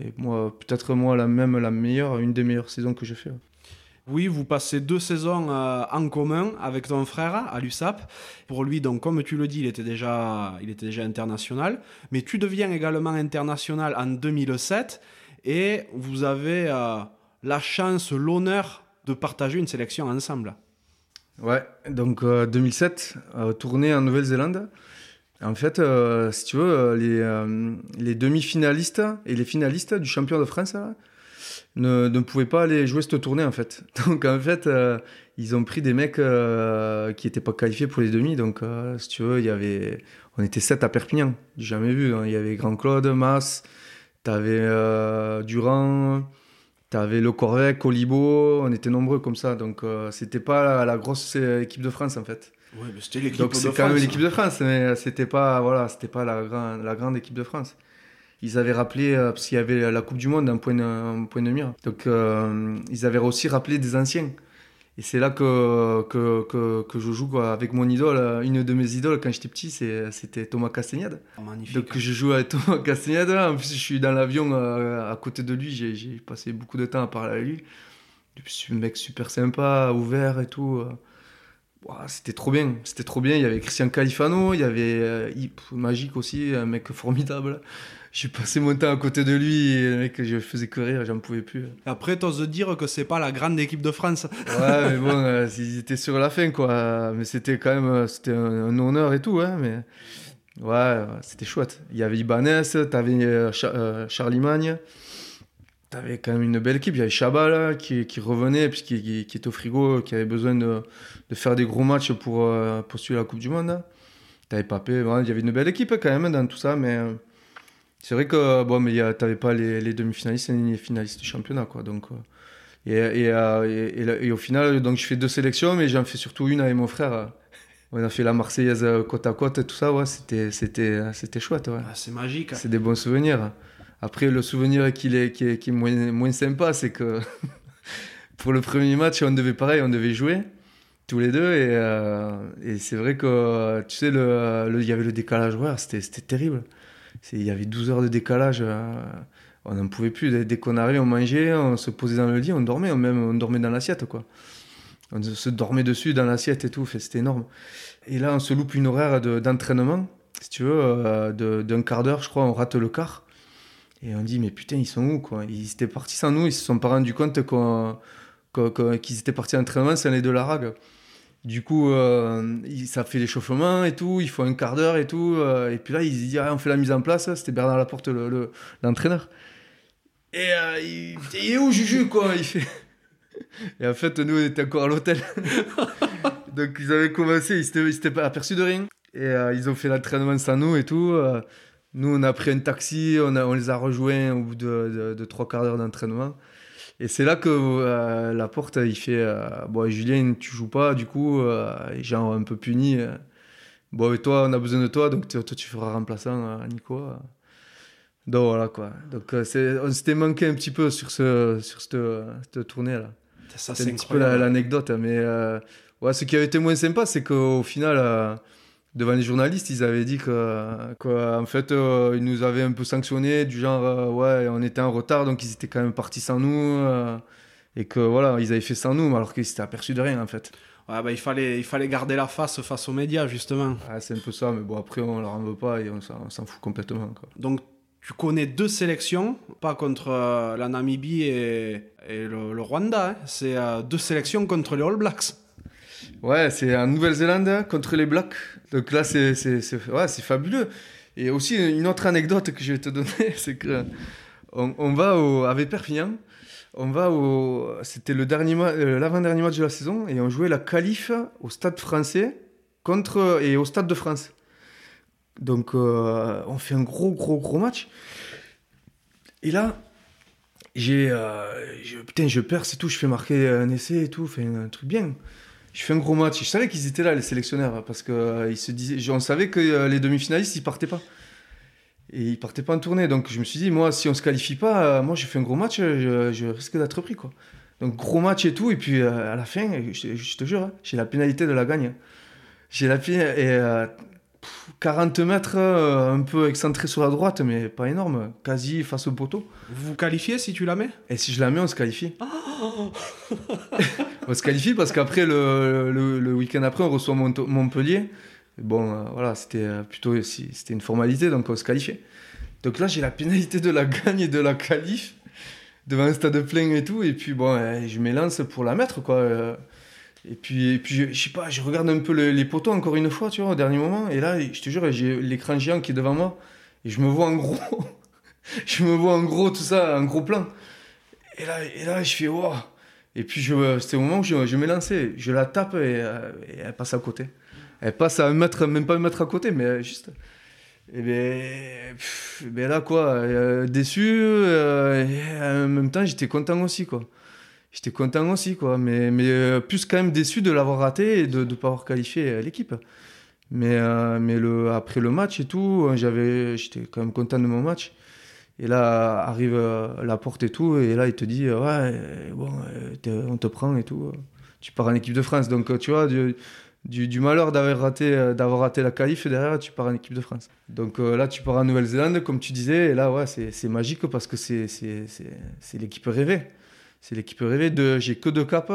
et moi, peut-être moi, la même la meilleure, une des meilleures saisons que j'ai fait. Oui, vous passez deux saisons euh, en commun avec ton frère à l'USAP. Pour lui, donc, comme tu le dis, il était, déjà, il était déjà international. Mais tu deviens également international en 2007 et vous avez euh, la chance, l'honneur de partager une sélection ensemble. Ouais, donc 2007, euh, tournée en Nouvelle-Zélande. En fait, si tu veux, les, demi-finalistes et les finalistes du champion de France, ne, ne pouvaient pas aller jouer cette tournée en fait. Donc en fait, euh, ils ont pris des mecs euh, qui n'étaient pas qualifiés pour les demi. Donc euh, si tu veux, on était sept à Perpignan, jamais vu. Hein. Il y avait Grand Claude, Mas, t'avais Durand, t'avais Le Corvec, Colibo, on était nombreux comme ça. Donc c'était pas la, grosse équipe de France en fait. Ouais, c'était l'équipe Donc c'est quand même l'équipe de France, mais c'était pas voilà, c'était pas la, grande la grande équipe de France ils avaient rappelé, euh, parce qu'il y avait la Coupe du Monde en point de, point de mire, donc euh, ils avaient aussi rappelé des anciens. Et c'est là que, que, que, je joue quoi, avec mon idole. Une de mes idoles quand j'étais petit, c'était Thomas Castagnade. Oh, magnifique. Donc je joue avec Thomas Castagnade. En plus, je suis dans l'avion euh, à côté de lui. J'ai passé beaucoup de temps à parler avec lui. Je suis un mec super sympa, ouvert et tout. c'était trop bien, c'était trop bien. Il y avait Christian Califano, il y avait Magique aussi, un mec formidable j'ai passé mon temps à côté de lui et le mec, je faisais courir, j'en pouvais plus. Après, t'oses dire que c'est pas la grande équipe de France. ouais, mais bon, euh, ils étaient sur la fin, quoi. Mais c'était quand même euh, c'était un, honneur et tout, hein. Mais ouais, c'était chouette. Il y avait Ibanez, t'avais euh, Charlie Magne, T'avais quand même une belle équipe. Il y avait Chabal qui, qui, revenait, puis qui, qui, était au frigo, qui avait besoin de, de faire des gros matchs pour euh, poursuivre la Coupe du Monde. T'avais Papé. il y avait une belle équipe quand même dans tout ça, mais euh, c'est vrai que bon, mais t'avais pas les, les demi-finalistes et les finalistes du championnat. Quoi, donc, et, et, et, au final, donc, je fais deux sélections, mais j'en fais surtout une avec mon frère. On a fait la Marseillaise côte à côte et tout ça, ouais, c'était, c'était, c'était chouette. Ouais. Ah, c'est magique. C'est des bons souvenirs. Après, le souvenir qui est, qui est, qui est moins, moins sympa, c'est que pour le premier match, on devait pareil, on devait jouer tous les deux. Et, euh, et c'est vrai que, tu sais, il le, y avait le décalage horaire, c'était terrible. Il y avait 12 heures de décalage. Euh, on n'en pouvait plus. Dès qu'on arrivait, on mangeait, on se posait dans le lit, on dormait, on, même on dormait dans l'assiette, quoi. On se dormait dessus dans l'assiette et tout, c'était énorme. Et là, on se loupe une horaire d'entraînement, si tu veux, euh, d'un quart d'heure, je crois, on rate le quart. Et on dit, mais putain, ils sont où quoi? Ils étaient partis sans nous, ils se sont pas rendus compte qu'ils étaient partis en entraînement sans les de la rag. Du coup, euh, ça fait l'échauffement et tout, il faut un quart d'heure et tout. Euh, et puis là, ils disent, ah, on fait la mise en place. C'était Bernard Laporte, l'entraîneur. Le, et euh, il, il, est où Juju quoi? Il fait... Et en fait, nous, on était encore à l'hôtel. Donc, ils avaient commencé, ils s'étaient pas aperçus de rien. Et ils ont fait l'entraînement sans nous et tout. Nous, on a pris un taxi, on les a rejoints au bout de, trois quarts d'heure d'entraînement. Et c'est là que euh, la porte, il fait euh, Bon, Julien, tu joues pas, du coup, euh, genre un peu puni. bon, et toi, on a besoin de toi, donc toi, tu feras remplaçant à Nico. Donc voilà, quoi. Donc on s'était manqué un petit peu sur, ce, sur cette, cette tournée-là. c'est un petit peu l'anecdote. mais ouais, ce qui avait été moins sympa, c'est qu'au final devant les journalistes, ils avaient dit que, en fait, euh, ils nous avaient un peu sanctionné, du genre, euh, ouais, on était en retard, donc ils étaient quand même partis sans nous, euh, et que voilà, ils avaient fait sans nous, alors qu'ils s'étaient aperçus de rien, en fait. Ouais, bah, il, fallait, il fallait garder la face face aux médias, justement. c'est un peu ça, mais bon, après, on leur en veut pas et on s'en fout complètement. Quoi. Donc, tu connais deux sélections, pas contre la Namibie et, le, Rwanda, hein. c'est deux sélections contre les All Blacks. Ouais, c'est en Nouvelle-Zélande contre les Blacks. Donc là, c'est ouais, fabuleux. Et aussi, une autre anecdote que je vais te donner, c'est que on, on, va au, avec Perpignan, on va au. C'était euh, l'avant-dernier match de la saison et on jouait la qualif au stade français contre, et au stade de France. Donc euh, on fait un gros, gros, gros match. Et là, j'ai. Euh, putain, je perds, c'est tout, je fais marquer un essai et tout, fait un truc bien je fais un gros match. Je savais qu'ils étaient là, les sélectionneurs, parce que euh, se disaient, on savait que euh, les demi-finalistes, ils partaient pas. Et ils partaient pas en tournée. Donc je me suis dit, moi, si on se qualifie pas, euh, moi, j'ai fait un gros match, je, risque d'être pris, quoi. Donc gros match et tout. Et puis à la fin, je, te jure, hein, j'ai la pénalité de la gagne. J'ai la pénalité. Et 40 mètres, un peu excentré sur la droite, mais pas énorme, quasi face au poteau. Vous vous qualifiez si tu la mets? Et si je la mets, on se qualifie. Oh on se qualifie parce qu'après, le, le, week-end après, on reçoit Montpellier. Bon, euh, voilà, c'était euh, plutôt c'était une formalité, donc on se qualifiait. Donc là, j'ai la pénalité de la gagne et de la qualif devant un stade plein et tout. Et puis, bon, euh, je m'élance pour la mettre, quoi. Et puis, et puis je, sais pas, je regarde un peu les poteaux encore une fois, tu vois, au dernier moment. Et là, je te jure, j'ai l'écran géant qui est devant moi. Et je me vois en gros. je me vois en gros, tout ça, en gros plan. Et là, et là je fais, wow. Et puis, c'était au moment où je, je m'élançais. Je la tape euh, et, elle passe à côté. Elle passe à un mètre, même pas un mètre à côté, mais juste. Et bien, ben là, quoi, euh, déçu. Euh, et en même temps, j'étais content aussi, quoi. J'étais content aussi, quoi. Mais, mais plus quand même déçu de l'avoir raté et de ne pas avoir qualifié l'équipe. Mais, mais le, après le match et tout, j'étais quand même content de mon match. Et là arrive euh, la porte et tout, et là il te dit euh, ouais bon euh, on te prend et tout, tu pars en équipe de France. Donc tu vois du, du, malheur d'avoir raté d'avoir raté la qualif et derrière tu pars en équipe de France. Donc là tu pars en Nouvelle-Zélande comme tu disais, et là ouais c'est magique parce que c'est c'est l'équipe rêvée, c'est l'équipe rêvée de j'ai que deux caps.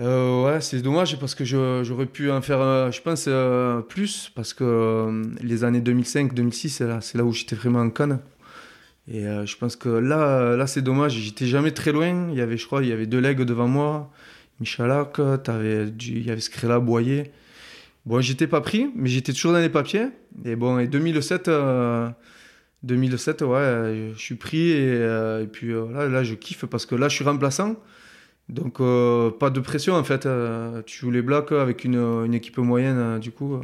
Euh, ouais, c'est dommage parce que j'aurais pu en faire, euh, je pense, euh, plus parce que les années 2005-2006, c'est là, là, où j'étais vraiment en canne. Et je pense que là, là c'est dommage. J'étais jamais très loin. Il y avait, je crois, il y avait deux legs devant moi. Michalak, il y avait Scrella, Boyer. Bon, j'étais pas pris, mais j'étais toujours dans les papiers. Et bon, et 2007, 2007, ouais, je suis pris et, et puis là, là, je kiffe parce que là, je suis remplaçant. Donc, pas de pression en fait. tu joues les blocs avec une, équipe moyenne, du coup,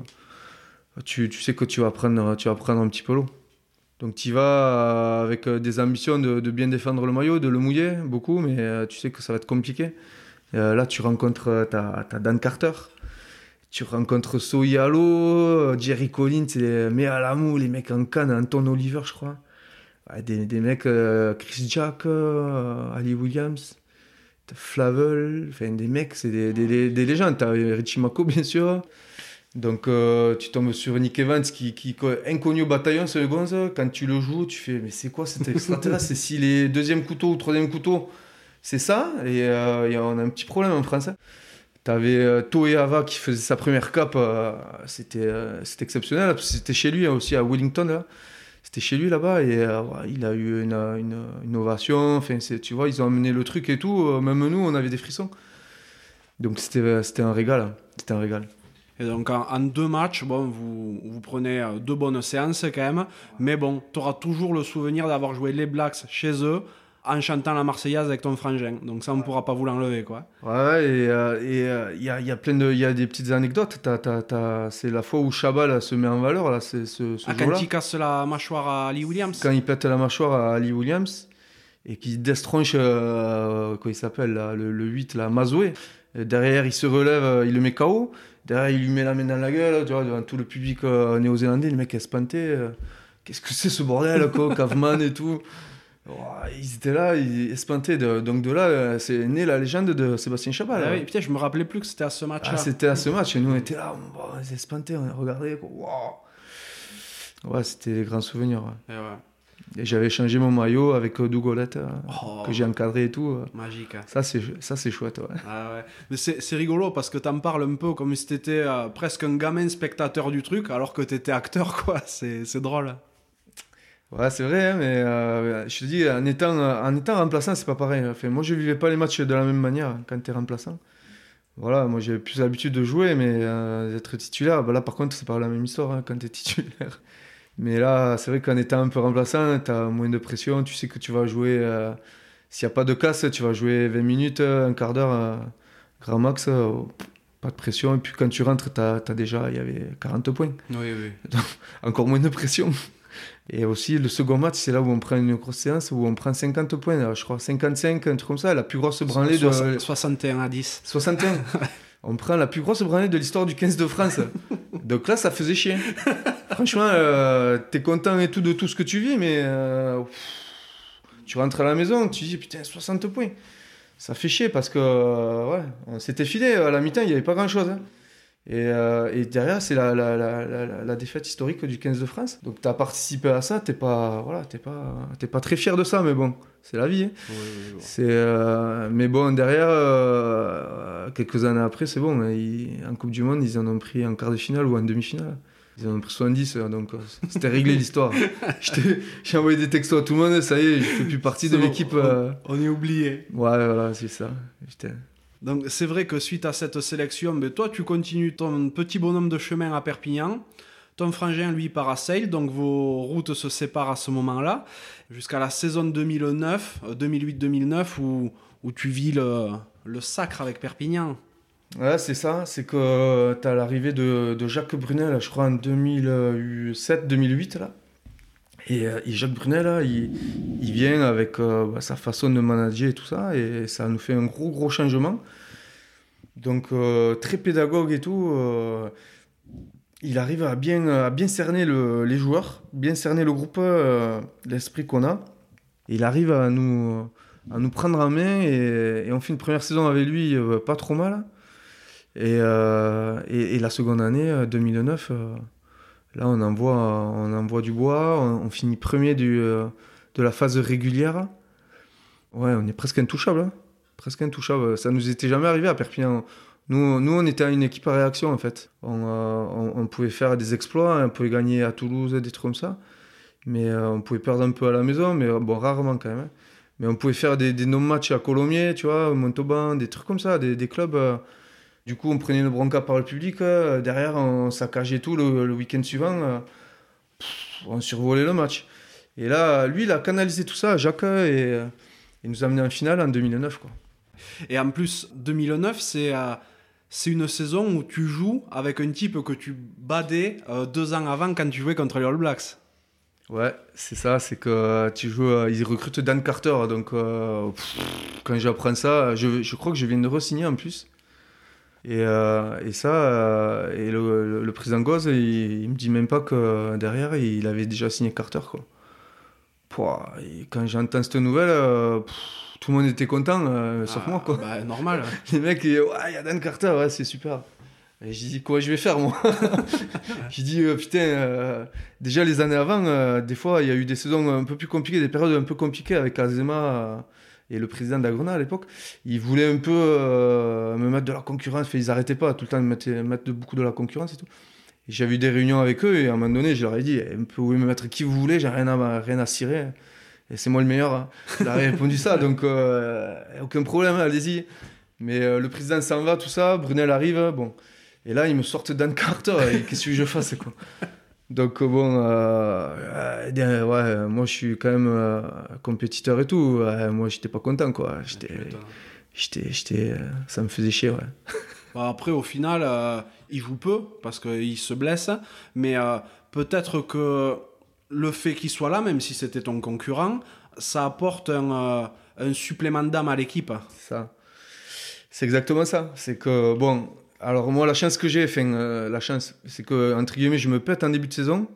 tu, sais que tu vas prendre, tu vas un petit peu l'eau. Donc tu vas avec des ambitions de, bien défendre le maillot, de le mouiller beaucoup, mais tu sais que ça va être compliqué. là, tu rencontres ta Dan Carter, tu rencontres Soyalo, Jerry Collins, mais à l'amour, les mecs en canne, Anton Oliver, je crois. des, des, mecs, euh, Chris Jack, euh, Ali Williams, Flavel, enfin des mecs, c'est des, des, des, légendes. T'as Richie Mako, bien sûr. Donc euh, tu tombes sur Nick Evans qui, qui inconnu au bataillon, ce gonze. Quand tu le joues, tu fais mais c'est quoi cet extraterrestre? C'est si les deuxième couteau ou troisième couteau, c'est ça? Et on a un petit problème en France. T'avais euh, Toé Ava qui faisait sa première cape, euh, c'était euh, c'était exceptionnel, c'était chez lui hein, aussi à Wellington, c'était chez lui là-bas et il a eu une, une, ovation, enfin, tu vois, ils ont amené le truc et tout, même nous on avait des frissons. Donc c'était un régal, hein. c'était un régal. Et donc en, en, deux matchs, bon, vous, vous prenez deux bonnes séances quand même, mais bon, tu auras toujours le souvenir d'avoir joué les Blacks chez eux, en chantant la Marseillaise avec ton frangin. Donc ça, on ne pourra pas vous l'enlever, quoi. Ouais, et il euh, euh, y, a, y, a, plein de, y a des petites anecdotes. c'est la fois où Chabal se met en valeur, là, c'est ce, ce ah, Quand il casse la mâchoire à Ali Williams Quand il pète la mâchoire à Ali Williams et qu'il destronche, euh, quoi il s'appelle, le, le, 8, la Mazoué. Derrière, il se relève, il le met KO. Derrière, il lui met la main dans la gueule, tu vois, devant tout le public néo-zélandais. Le mec est espanté. Qu'est-ce que c'est ce bordel, quoi, Kaufman et tout ils étaient là, ils espintaient. donc de là, euh, c'est né la légende de Sébastien Chabal. Ah oui, putain, je me rappelais plus que c'était à ce match-là. Ah, c'était à ce match, et nous on était là, on, les espintés, on regardait. Ouais, c'était des grands souvenirs. Et, ouais. et j'avais changé mon maillot avec euh, Dougolette, euh, oh. que j'ai encadré et tout. Magique. Hein. Ça, c'est, ça, c'est chouette. Ouais. Ah ouais. Mais c'est, rigolo parce que t'en parles un peu comme si t'étais presque un gamin spectateur du truc, alors que t'étais acteur, quoi. C'est, c'est drôle. Ouais, c'est vrai, hein, mais euh, je te dis, en étant, en étant remplaçant, c'est pas pareil. Enfin, moi, je vivais pas les matchs de la même manière quand tu es remplaçant. Voilà, moi, j'avais plus l'habitude de jouer, mais euh, d'être titulaire, bah, là, par contre, c'est pas la même histoire hein, quand tu es titulaire. Mais là, c'est vrai qu'en étant un peu remplaçant, tu as moins de pression, tu sais que tu vas jouer. Euh, s'il n'y a pas de casse, tu vas jouer 20 minutes, un quart d'heure, grand max, pas de pression. Et puis quand tu rentres, tu as, déjà, il y avait 40 points. Oui, oui. Donc, encore moins de pression. Et aussi, le second match, c'est là où on prend une grosse séance, où on prend 50 points, je crois 55, un truc comme ça, la plus grosse branlée de... 61 à 10. 61 On prend la plus grosse branlée de l'histoire du 15 de France. Donc là, ça faisait chier. Franchement, euh, t'es content et tout de tout ce que tu vis, mais euh, tu rentres à la maison, tu dis, putain, 60 points. Ça fait chier parce que, ouais, on s'était filé à la mi-temps, il n'y avait pas grand-chose. Hein. Et, euh, et, derrière, c'est la, la, la, la, défaite historique du 15 de France. Donc, tu as participé à ça, tu pas, voilà, pas, pas très fier de ça, mais bon, c'est la vie. Hein. Oui, oui, oui. C'est, euh, mais bon, derrière, euh, quelques années après, c'est bon. Hein, en Coupe du Monde, ils en ont pris en quart de finale ou en demi-finale. Ils en ont pris 70, donc c'était réglé l'histoire. J'ai envoyé des textos à tout le monde, ça y est, je fais plus partie de l'équipe. On, on, est oublié. Ouais, voilà, c'est ça. Donc c'est vrai que suite à cette sélection, ben, toi tu continues ton petit bonhomme de chemin à Perpignan. Ton frangin, lui, part Sale, donc vos routes se séparent à ce moment-là, jusqu'à la saison 2009, 2008-2009, euh, où, où tu vis le, le sacre avec Perpignan. Ouais, c'est ça, c'est que tu as l'arrivée de, de, Jacques Brunel, je crois, en 2007-2008, là. Et, euh, et, Jacques Brunel, là, il, vient avec euh, bah, sa façon de manager et tout ça, et ça nous fait un gros, gros changement. Donc, euh, très pédagogue et tout. il arrive à bien, cerner le, les joueurs, bien cerner le groupe, l'esprit qu'on a. il arrive à nous, à nous prendre en main, et, on fait une première saison avec lui pas trop mal. Et la seconde année, 2009 Là, on envoie, on envoie du bois, on, finit premier du, euh, de la phase régulière. Ouais, on est presque intouchable. Hein. Presque intouchable. Ça nous était jamais arrivé à Perpignan. Nous, nous on était une équipe à réaction, en fait. On, euh, pouvait faire des exploits, on pouvait gagner à Toulouse, des trucs comme ça. Mais euh, on pouvait perdre un peu à la maison, mais bon, rarement quand même. Hein. Mais on pouvait faire des, des non-matchs à Colomiers, tu vois, Montauban, des trucs comme ça, des, des clubs du coup, on prenait une bronca par le public. Euh, derrière, on saccageait tout le, week-end suivant. Euh, on survolait le match. Et là, lui, il a canalisé tout ça, Jacques, et il nous a amené en finale en 2009. Quoi. Et en plus, 2009, c'est c'est une saison où tu joues avec un type que tu badais deux ans avant quand tu jouais contre les All Blacks. Ouais, c'est ça, c'est que tu joues, ils recrutent Dan Carter, donc quand j'apprends ça, je, je, crois que je viens de re-signer en plus. Et, euh, et ça, euh, et le, le, président Goz, il, me dit même pas que derrière, il avait déjà signé Carter. Quoi. Pouah, quand j'entends cette nouvelle, euh, tout le monde était content, sauf ah, moi. Quoi. Bah, normal. Les mecs, il y a Dan Carter, ouais, c'est super. Et j'ai dit, quoi je vais faire, moi? J'ai dit, putain, déjà les années avant, des fois, il y a eu des saisons un peu plus compliquées, des périodes un peu compliquées avec Azema et le président d'Agrona à l'époque, il voulait un peu euh, me mettre de la concurrence. Fait, ils n'arrêtaient pas tout le temps de mettre, mettre de, beaucoup de la concurrence et tout. J'avais eu des réunions avec eux et à un moment donné, je leur ai dit Vous pouvez me mettre qui vous voulez, j'ai rien à, rien à cirer. Et c'est moi le meilleur. Hein. Il a répondu ça, donc euh, aucun problème, allez-y. Mais euh, le président s'en va, tout ça, Brunel arrive, bon. Et là, ils me sortent Dan Carter, qu'est-ce que je fasse quoi? Donc bon, euh, euh, ouais, moi je suis quand même euh, compétiteur et tout. moi j'étais pas content quoi. J'étais, j'étais, j'étais, ça me faisait chier ouais. Bah, après au final, il joue peu parce qu'il se blesse, mais peut-être que le fait qu'il soit là, même si c'était ton concurrent, ça apporte un, un supplément d'âme à l'équipe. Ça, c'est exactement ça. C'est que bon, alors moi, la chance que j'ai, enfin, euh, la chance, c'est que, entre guillemets, je me pète en début de saison.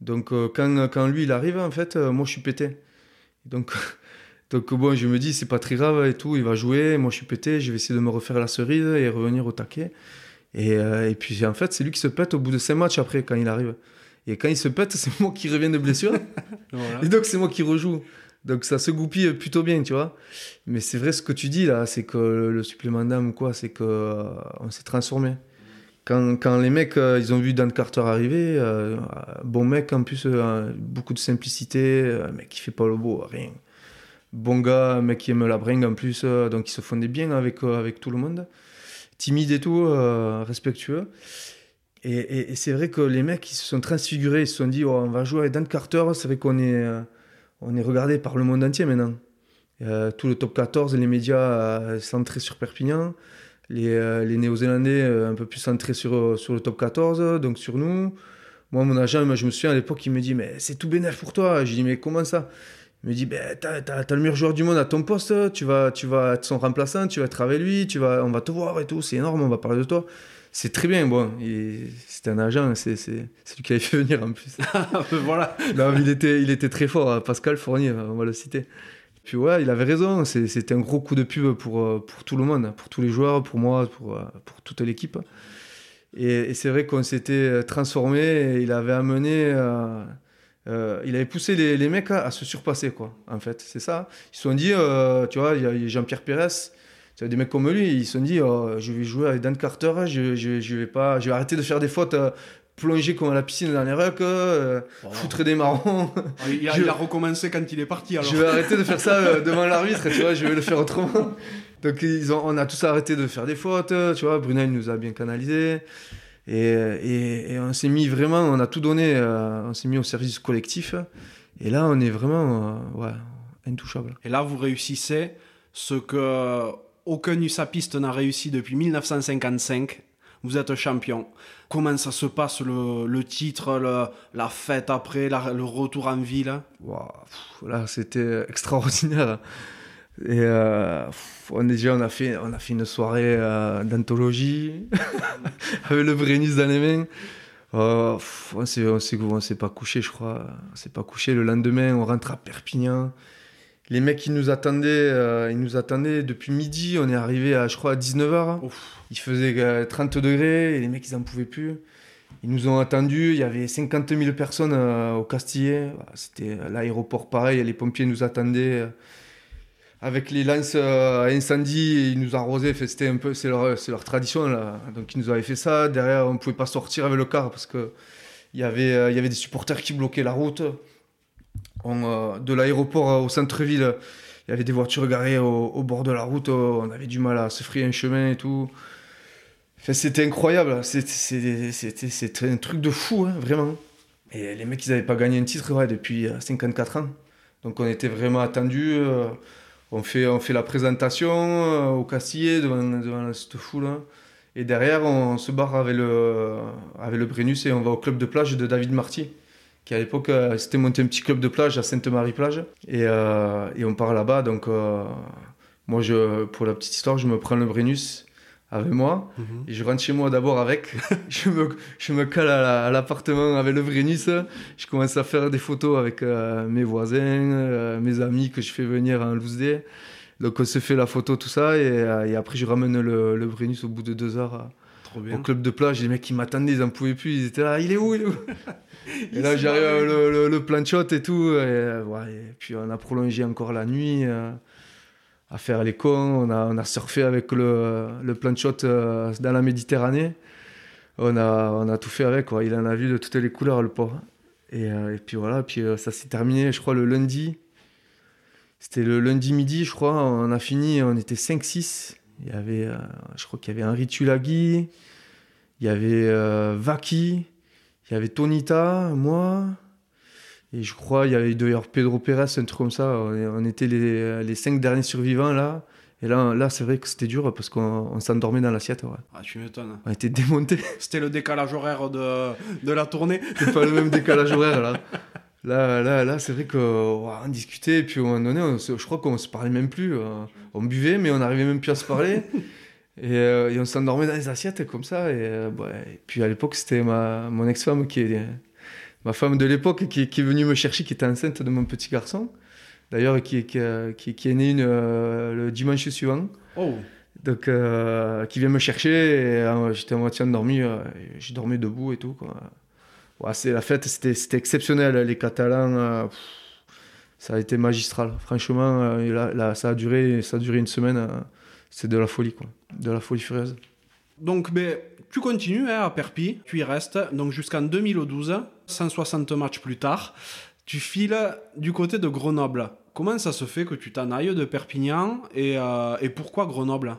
Donc euh, quand, quand, lui, il arrive, en fait, euh, moi, je suis pété. Donc, donc bon, je me dis, c'est pas très grave et tout, il va jouer, moi, je suis pété, je vais essayer de me refaire la cerise et revenir au taquet. Et, et puis, en fait, c'est lui qui se pète au bout de 5 matchs après, quand il arrive. Et quand il se pète, c'est moi qui reviens de blessure. Et donc, c'est moi qui rejoue. Donc ça se goupille plutôt bien, tu vois. Mais c'est vrai ce que tu dis là, c'est que le supplément d'âme, quoi, c'est qu'on euh, on s'est transformé. Quand, quand, les mecs, euh, ils ont vu Dan Carter arriver, euh, bon mec en plus, beaucoup de simplicité, mec qui fait pas le beau, rien. Bon gars, mec qui aime la bringue en plus, donc il se fondait bien avec, avec tout le monde. Timide et tout, respectueux. Et, et, c'est vrai que les mecs, ils se sont transfigurés, ils se sont dit, oh, on va jouer avec Dan Carter, c'est vrai qu'on est on est regardé par le monde entier maintenant. Euh, tout le top 14, les médias euh, centrés sur Perpignan, les, euh, Néo-Zélandais un peu plus centrés sur, sur le top 14, donc sur nous. Moi, mon agent, je me souviens à l'époque, il me dit Mais c'est tout bénéf pour toi. Je dis Mais comment ça? Il me dit ben, T'as as, le meilleur joueur du monde à ton poste, tu vas, tu vas être son remplaçant, tu vas être avec lui, tu vas, on va te voir et tout, c'est énorme, on va parler de toi c'est très bien. Bon, c'était un agent, c'est lui qui avait fait venir en plus. Ah, ben voilà. il, était, il était très fort, hein, Pascal Fournier, on va le citer. Puis ouais, il avait raison, c'était un gros coup de pub pour, pour tout le monde, pour tous les joueurs, pour moi, pour, pour toute l'équipe. Et, c'est vrai qu'on s'était transformé et il avait amené. Euh, euh, il avait poussé les, les, mecs à, se surpasser, quoi, en fait. C'est ça. Ils se sont dit, euh, tu vois, il y a Jean-Pierre Pérez des mecs comme lui, ils se sont dit oh, je vais jouer avec Dan Carter, je, je, je, vais pas, je vais arrêter de faire des fautes, euh, plonger comme à la piscine dans les rucks, euh, foutre des marrons. Ah, il, a, il, a, recommencé quand il est parti. Alors. Je vais arrêter de faire ça euh, devant l'arbitre, tu vois, je vais le faire autrement. Donc ils ont, on a tous arrêté de faire des fautes, tu vois, Brunel nous a bien canalisé. Et, et, et on s'est mis vraiment, on a tout donné, on s'est mis au service collectif. Et là, on est vraiment ouais, intouchable. Et là, vous réussissez ce que aucun USAPiste n'a réussi depuis 1955. Vous êtes champion. Comment ça se passe le, titre, la fête après, le retour en ville? Là, c'était extraordinaire. Et euh, on, déjà, a fait, fait une soirée euh, d'anthologie avec le Brennus dans les mains. Euh, on ne s'est pas couché, je crois. On s'est pas couché. Le lendemain, on rentre à Perpignan les mecs, ils nous attendaient, euh, ils nous attendaient depuis midi. On est arrivé à, je crois, à 19h. Il faisait 30 euh, degrés et les mecs, ils en pouvaient plus. Ils nous ont attendus. Il y avait 50 000 personnes euh, au Castillet. C'était l'aéroport pareil. Les pompiers nous attendaient avec les lances à incendie. Ils nous arrosaient. C'était un peu, c'est leur, leur, tradition là. Donc ils nous avaient fait ça. Derrière, on pouvait pas sortir avec le car parce que il y avait, il y avait des supporters qui bloquaient la route. Euh, de l'aéroport euh, au centre-ville, il y avait des voitures garées au, bord de la route, euh, on avait du mal à se frayer un chemin et tout. c'était incroyable, c'était un truc de fou, hein, vraiment. Et les mecs, ils n'avaient pas gagné un titre ouais, depuis 54 ans. Donc on était vraiment attendus. on, fait, on fait la présentation au Castillet devant, devant cette foule. Hein. Et derrière, on se barre avec le, avec le Brennus et on va au club de plage de David Marty, qui à l'époque s'était monté un petit club de plage à Sainte-Marie-Plage. Et, et, on part là-bas. Donc moi, je, pour la petite histoire, je me prends le Brennus avec moi mhm. et je rentre chez moi d'abord avec. je, me, je me cale à l'appartement avec le Brennus. Je commence à faire des photos avec euh, mes voisins, euh, mes amis que je fais venir en loose day. Donc on se fait la photo, tout ça, et, euh, et après je ramène le, le au bout de deux heures au club de plage. Les mecs qui m'attendaient, ils en pouvaient plus, ils étaient là, il est où, il est où? Et là j'arrive le, le, le, plan de shot et tout, et, ouais, et, puis on a prolongé encore la nuit à faire les cons. On a, on a surfé avec le, le plan de shot euh, dans la Méditerranée. On a, on a tout fait avec. Quoi. Il en a vu de toutes les couleurs, le port. Et, euh, et puis voilà, puis euh, ça s'est terminé, je crois, le lundi. C'était le lundi midi, je crois. On a fini, on était 5-6. Il y avait, je crois qu'il y avait Henri Tulagi, il y avait Vaki, il y avait Tonita, moi. Et je crois, il y avait d'ailleurs Pedro Pérez, un truc comme ça. On était les, les cinq derniers survivants là. Et là, là c'est vrai que c'était dur parce qu'on s'endormait dans l'assiette. Ouais. Ah, tu m'étonnes. On était démontés. C'était le décalage horaire de, de la tournée. C'est pas le même décalage horaire là. Là, là, là c'est vrai qu'on discutait. Et puis à un moment donné, je crois qu'on se parlait même plus. Euh, on buvait, mais on n'arrivait même plus à se parler. Et, euh, et on s'endormait dans les assiettes comme ça. Et, euh, et puis à l'époque, c'était mon ex-femme qui, est ma femme de l'époque qui, est venue me chercher, qui était enceinte de mon petit garçon, d'ailleurs qui, qui, qui, est né une, euh, le dimanche suivant. Oh. Donc, euh, qui vient me chercher, j'étais à moitié endormi, j'ai dormi debout et tout. Quoi. Ouais, c'est la fête, c'était exceptionnel. Les Catalans, ça a été magistral. Franchement, là, ça, a duré, ça a duré une semaine. C'est de la folie, quoi. De la folie furieuse. Donc, mais tu continues hein, à Perpi, tu y restes, donc jusqu'en 2012, 160 matchs plus tard, tu files du côté de Grenoble. Comment ça se fait que tu t'en ailles de Perpignan et, euh, et pourquoi Grenoble?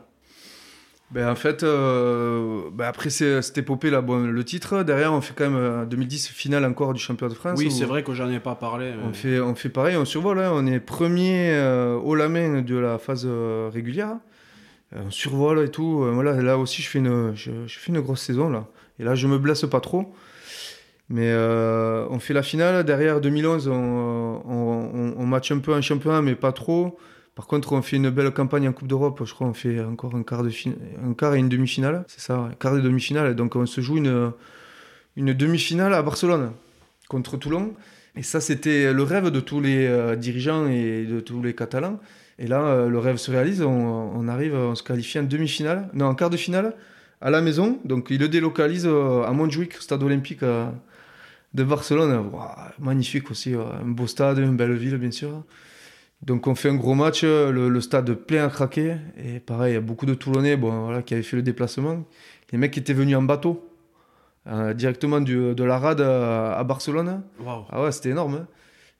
Ben, en fait, euh, ben après cette épopée là, bon, le titre, derrière on fait quand même en 2010 finale encore du championnat de France. Oui, c'est vrai que j'en ai pas parlé. On, fait, on fait pareil, on survole, hein. on est premier euh, au la main de la phase régulière. Euh, on survole et tout. Euh, voilà, là aussi, je fais, une, je, fais une grosse saison. Là. Et là, je me blesse pas trop. Mais euh, on fait la finale. Derrière 2011, on, on, on, match un peu en championnat, mais pas trop. Par contre, on fait une belle campagne en Coupe d'Europe. Je crois qu'on fait encore un quart, de un quart et une demi-finale. C'est ça, un quart et demi-finale. Donc on se joue une demi-finale à Barcelone contre Toulon. Et ça, c'était le rêve de tous les dirigeants et de tous les Catalans. Et là, euh, le rêve se réalise. On, arrive, on se qualifie en demi-finale, non, en quart de finale, à la maison. Donc, il le délocalise euh, à Montjuic, stade olympique euh, de Barcelone. magnifique aussi, un beau stade, une belle ville, bien sûr. Donc, on fait un gros match, le, stade plein à craquer. Et pareil, il y a beaucoup de Toulonnais bon, voilà, qui avaient fait le déplacement. Les mecs étaient venus en bateau. directement du, de la rade à, Barcelone. Ah ouais, c'était énorme. Hein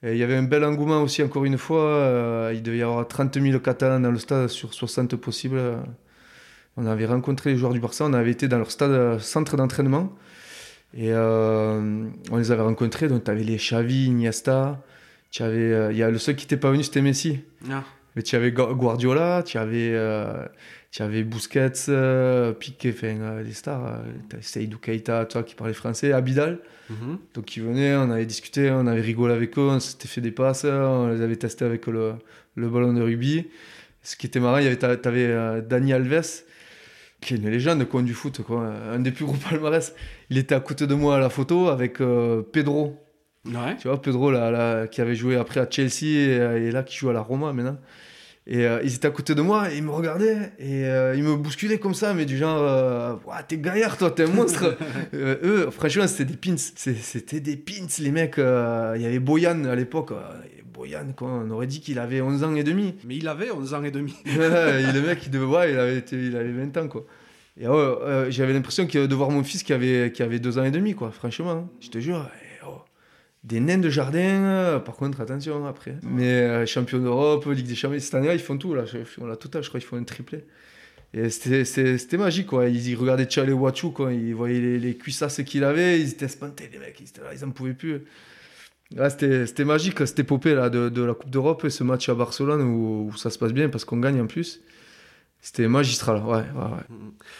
il y avait un bel engouement aussi, encore une fois. Euh, il devait y avoir 30 000 Catalans dans le stade sur 60 possibles. On avait rencontré les joueurs du Barça, on avait été dans leur stade euh, centre d'entraînement. Et euh, on les avait rencontrés. Donc, tu avais les Xavi, Iniesta. Il y a le seul qui n'était pas venu, c'était Messi. Ah. Mais tu avais Guardiola, tu avais, tu avais Busquets, Piqué, enfin, les stars. tu avais Seydou Keita, toi qui parlais français, Abidal. Mhm. Donc ils venaient, on avait discuté, on avait rigolé avec eux, on s'était fait des passes, on les avait testés avec le, le ballon de rugby. Ce qui était marrant, il y avait, t'avais euh, Dani Alves, qui est une légende quoi, du foot, quoi, un des plus gros palmarès. Il était à côté de moi à la photo avec euh, Pedro. Tu vois, Pedro là, là, qui avait joué après à Chelsea et, et, là qui joue à la Roma maintenant. Et euh, ils étaient à côté de moi et ils me regardaient et euh, ils me bousculaient comme ça, mais du genre, euh, t'es gaillard toi, t'es un monstre. eux, franchement, c'était des pins. C'était des pins, les mecs. Il y avait Boyan à l'époque. Boyan, quoi, on aurait dit qu'il avait 11 ans et demi. Mais il avait 11 ans et demi. le mec, il, devait, ouais, il, avait, il avait 20 ans, quoi. Et j'avais l'impression de voir mon fils qui avait, qui avait 2 ans et demi, quoi, franchement. Hein. Je te jure des nains de jardin. Euh, par contre, attention après. Mais euh, champion d'Europe, Ligue des Champions, cette année, ils font tout. Là. On a total, je crois qu'ils font un triplé. Et c'était magique, quoi. Ils, regardaient Charlie Wachu, quoi. Ils voyaient les, les cuissasses qu'il avait, ils étaient espantés, les mecs. Ils, étaient là, ils en pouvaient plus. c'était magique, cette épopée là, de, la Coupe d'Europe et ce match à Barcelone où, ça se passe bien parce qu'on gagne en plus. C'était magistral, ouais. ouais, ouais.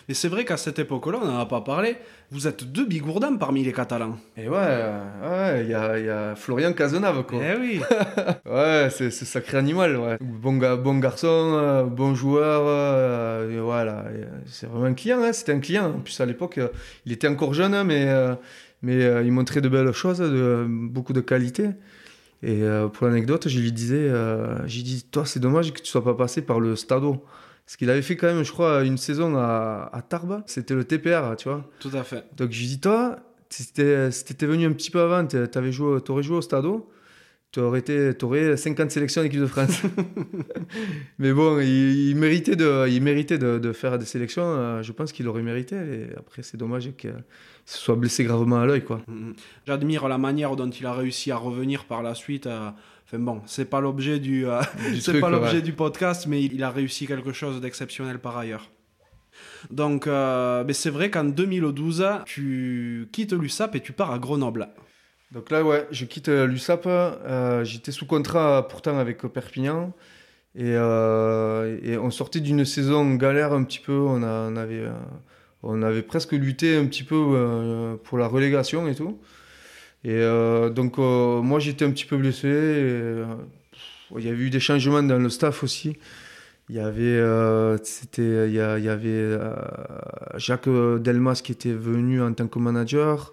Mais c'est vrai qu'à cette époque-là, on n'en a pas parlé, vous êtes deux bigourdins parmi les Catalans. Et ouais, ouais, il y a, y a, Florian Cazenave, quoi. Eh oui Ouais, c'est sacré animal, ouais. Bon, bon garçon, euh, bon joueur, euh, voilà. C'est vraiment un client, hein, c'était un client. En plus, à l'époque, euh, il était encore jeune, hein, mais, mais il montrait de belles choses, de, beaucoup de qualité. Et pour l'anecdote, je lui disais, j'ai dit, toi, c'est dommage que tu sois pas passé par le Stado. Parce qu'il avait fait quand même, je crois, une saison à, à Tarbes. C'était le TPR, tu vois. Tout à fait. Donc je lui dis, toi, si t'étais venu un petit peu avant, t'aurais joué, joué au Stado, t'aurais, été, aurais 50 sélections d'équipe de France. Mais bon, il, méritait, de, il méritait de, de, faire des sélections. Euh, je pense qu'il aurait mérité. Et après, c'est dommage qu'il se soit blessé gravement à l'œil. quoi. Mm-hmm. J'admire la manière dont il a réussi à revenir par la suite. À Enfin bon, c'est pas l'objet du, euh, c'est pas l'objet du podcast, mais il a réussi quelque chose d'exceptionnel par ailleurs. Donc, euh, mais c'est vrai qu'en 2012, tu quittes l'USAP et tu pars à Grenoble. Donc là, ouais, je quitte euh, l'USAP. J'étais sous contrat pourtant avec Perpignan. Et, et on sortait d'une saison galère un petit peu. On, a, on, avait, on avait presque lutté un petit peu pour la relégation et tout. Et euh, donc, euh, moi, j'étais un petit peu blessé. Euh, il y avait eu des changements dans le staff aussi. Il y avait, c'était, il y, avait Jacques Delmas qui était venu en tant que manager.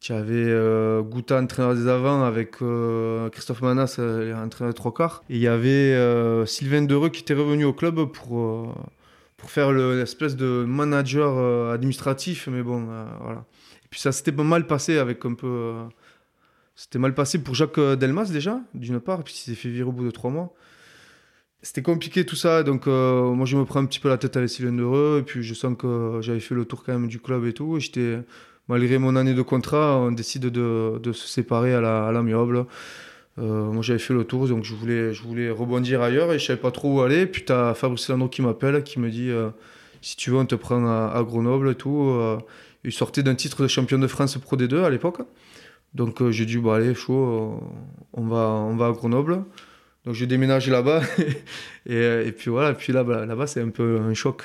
Tu avais Gouta, entraîneur des avants, avec Christophe Manas, entraîneur de trois quarts. Et il y avait Sylvain Dereux qui était revenu au club pour, pour faire l'espèce de manager administratif. Mais bon, voilà. Puis ça s'était mal passé avec un peu. Euh, c'était mal passé pour Jacques euh, Delmas déjà, d'une part, puis il s'est fait virer au bout de trois mois. C'était compliqué tout ça, donc euh, moi je me prends un petit peu la tête avec Sylvain Heureux, et puis je sens que j'avais fait le tour quand même du club et tout. J'étais, malgré mon année de contrat, on décide de, de se séparer à la, à l'amiable. moi j'avais fait le tour, donc je voulais, je voulais rebondir ailleurs et je savais pas trop où aller. Puis tu as Fabrice Landro qui m'appelle, qui me dit si tu veux, on te prend à, à Grenoble et tout. Il sortait d'un titre de champion de France Pro D2 à l'époque. Donc euh, j'ai dit, bah, allez, chaud, euh, on, va, on va à Grenoble. Donc j'ai déménagé là-bas. et, et, puis voilà, puis là, bah, là-bas, c'est un peu un choc.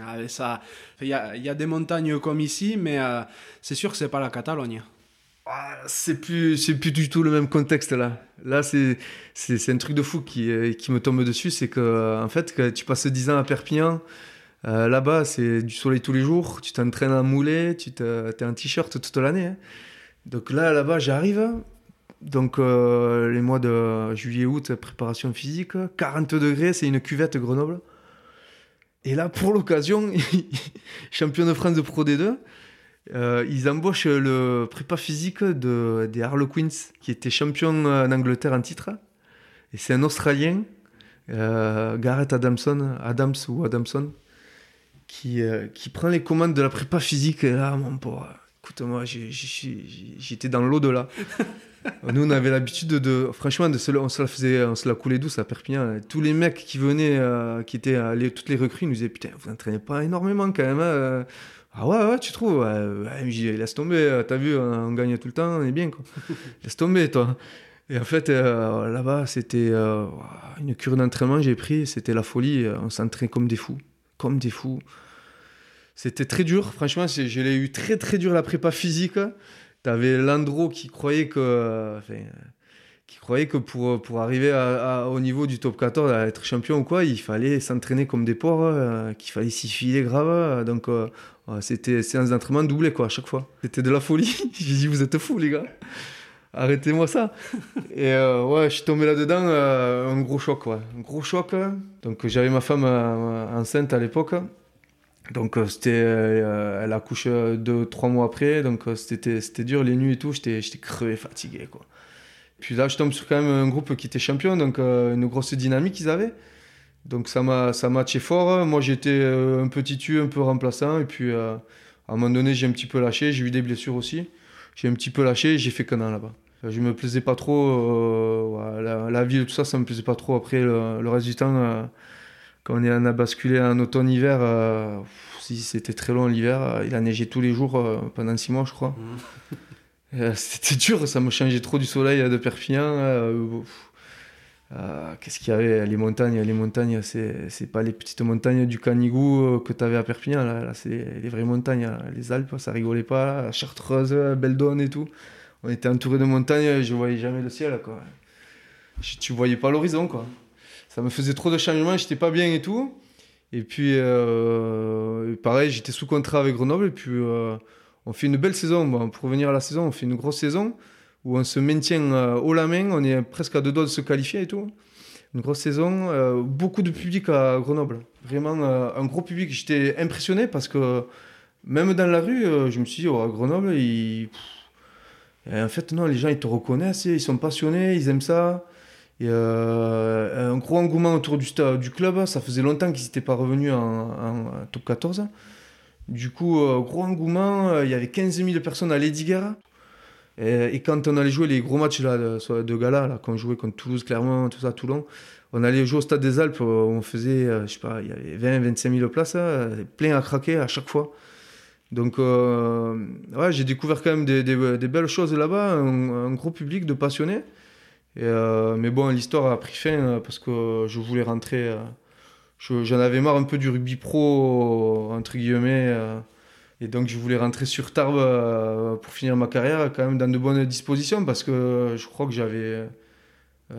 Ah, ça, il y a, y a, des montagnes comme ici, mais euh, c'est sûr que c'est pas la Catalogne. Ah, c'est plus, c'est plus du tout le même contexte là. Là, c'est, c'est, un truc de fou qui, qui me tombe dessus. C'est que, en fait, que tu passes 10 ans à Perpignan, euh, là-bas, c'est du soleil tous les jours. Tu t'entraînes à mouler, tu es en t-shirt toute l'année. Hein. Donc là, là-bas, j'arrive. Donc euh, les mois de juillet-août, préparation physique, 40 degrés, c'est une cuvette Grenoble. Et là, pour l'occasion, champion de France de Pro D2, euh, ils embauchent le prépa physique de, des Harlequins, qui était champion en Angleterre en titre. Et c'est un Australien, Gareth Adamson, Adams ou Adamson, qui, euh, qui prend les commandes de la prépa physique. Et là, mon pauvre, écoute-moi, j'étais dans l'au-delà. Nous, on avait l'habitude de, franchement, de se, on se la faisait, on se la coulait douce à Perpignan. Tous les mecs qui venaient, euh, qui étaient allés, toutes les recrues, nous disaient Putain, vous n'entraînez pas énormément quand même. Hein. Ah ouais, ouais, tu trouves? Ouais, Laisse tomber, t'as vu, on gagne tout le temps, on est bien. Quoi. laisse tomber, toi. Et en fait, euh, là-bas, c'était une cure d'entraînement j'ai pris, c'était la folie. On s'entraînait comme des fous. Comme des fous. C'était très dur, franchement, je l'ai eu très très dur la prépa physique. T'avais Landro qui croyait que, qui croyait que pour, pour arriver au niveau du top 14, à être champion ou quoi, il fallait s'entraîner comme des porcs, euh, qu'il fallait s'y filer grave. Donc euh, c'était séance d'entraînement doublée quoi, à chaque fois. C'était de la folie. J'ai dit, vous êtes fous les gars. Arrêtez-moi ça. Et euh, ouais, je suis tombé là-dedans, un gros choc, ouais. Un gros choc. Donc j'avais ma femme enceinte à l'époque. Donc euh, c'était, euh, elle accouche euh, deux, trois mois après, donc c'était, c'était dur les nuits et tout, j'étais, j'étais crevé, fatigué quoi. Puis là je tombe sur quand même un groupe qui était champion, donc une grosse dynamique qu'ils avaient. Donc ça m'a, ça matché fort. Moi j'étais un petit tu, un peu remplaçant, et puis à un moment donné j'ai un petit peu lâché, j'ai eu des blessures aussi. J'ai un petit peu lâché, j'ai fait canon là-bas. Je me plaisais pas trop, la, ville, tout ça, ça me plaisait pas trop. Après le, le reste du temps quand on, est, on a basculé en automne-hiver, euh, si c'était très long l'hiver, il a neigé tous les jours pendant six mois, je crois. Mmh. c'était dur, ça me changeait trop du soleil de Perpignan. Euh, qu'est-ce qu'il y avait Les montagnes, les montagnes, c'est pas les petites montagnes du Canigou euh, que tu avais à Perpignan. Là, là c'est les vraies montagnes. Les Alpes, ça rigolait pas. La Chartreuse, Beldon et tout. On était entouré de montagnes, je voyais jamais le ciel. Quoi. tu voyais pas l'horizon. quoi. Ça me faisait trop de changements, j'étais pas bien et tout. Et puis, euh, pareil, j'étais sous contrat avec Grenoble. Et puis, on fait une belle saison. Bon, pour revenir à la saison, on fait une grosse saison où on se maintient euh, haut la main, on est presque à deux doigts de se qualifier et tout. Une grosse saison, euh, beaucoup de public à Grenoble. Vraiment euh, un gros public. J'étais impressionné parce que même dans la rue, je me suis dit, oh, à Grenoble, en fait, non, les gens ils te reconnaissent, ils sont passionnés, ils aiment ça. Y a un gros engouement autour du, du club. Ça faisait longtemps qu'ils n'étaient pas revenus en, top 14. Du coup, gros engouement. Il y avait 15 000 personnes à Lediguera. Et, quand on allait jouer les gros matchs là, de, gala, là, quand on jouait contre Toulouse, Clermont, tout ça, Toulon, on allait jouer au Stade des Alpes, on faisait, euh, je sais pas, il y avait 20, 25 000 places, plein à craquer à chaque fois. Donc, euh, ouais, j'ai découvert quand même des, des, belles choses là-bas, un, gros public de passionnés. Et, euh, mais bon, l'histoire a pris fin parce que je voulais rentrer. J'en avais marre un peu du rugby pro, entre guillemets. Et donc je voulais rentrer sur Tarbes euh, pour finir ma carrière quand même dans de bonnes dispositions parce que je crois que j'avais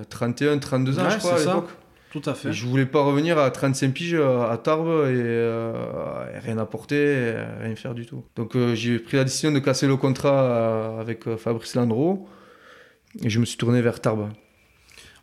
31, euh, 32 ans je crois à l'époque. Tout à je voulais pas revenir à 35 piges euh, à Tarbes et, rien apporter, rien faire du tout. Donc j'ai pris la décision de casser le contrat avec Fabrice Landreau et je me suis tourné vers Tarbes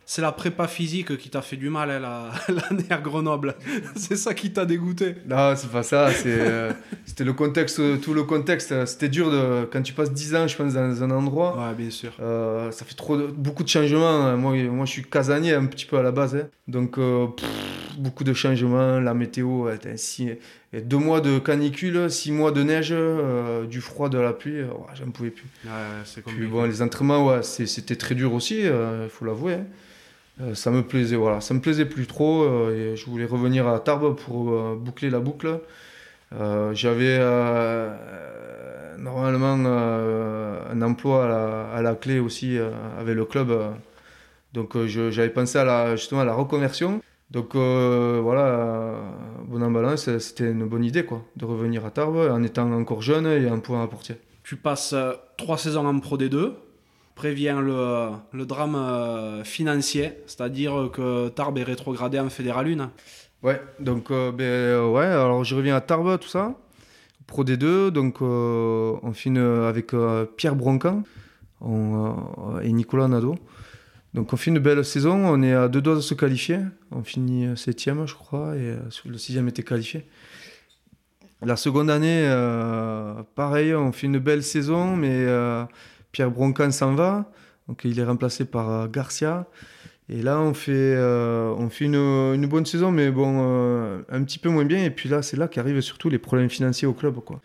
c'est la prépa physique qui t'a fait du mal l'année à Grenoble. c'est ça qui t'a dégoûté. Non, c'est pas ça. Euh, c'était le contexte, tout le contexte. C'était dur de, quand tu passes 10 ans, je pense, dans un endroit. Ouais, bien sûr. Euh, ça fait trop beaucoup de changements. Moi, moi, je suis casanier un petit peu à la base. Hein. Donc, euh, beaucoup de changements. La météo, ainsi. deux mois de canicule, six mois de neige, du froid, de la pluie. J'en pouvais plus. Ouais, Puis, bon, les entraînements, ouais, c'était très dur aussi, il faut l'avouer. Hein. Euh, ça me plaisait, voilà, ça me plaisait plus trop. Euh, et je voulais revenir à Tarbes pour euh, boucler la boucle. J'avais normalement un emploi à la, clé aussi avec le club. donc j'avais pensé à la, justement à la reconversion. Donc voilà, bon en balance, c'était une bonne idée quoi, de revenir à Tarbes en étant encore jeune et en pouvant apporter. Tu passes trois saisons en Pro D2, prévient le, le drame euh, financier, c'est-à-dire que Tarbes est rétrogradé en Fédéral 1. Ouais, donc euh, ben, euh, ouais, alors je reviens à Tarbes, tout ça, Pro D2, donc on finit avec Pierre Broncan et Nicolas Nadeau. Donc on fait une belle saison, on est à deux doigts de se qualifier, on finit septième je crois, et le sixième était qualifié. La seconde année, pareil, on fait une belle saison, mais Pierre Broncan s'en va, donc il est remplacé par euh, Garcia. Et là, on fait, euh, on une, bonne saison, mais bon, euh, un petit peu moins bien. Et puis là, c'est là qu'arrivent surtout les problèmes financiers au club. Quoi.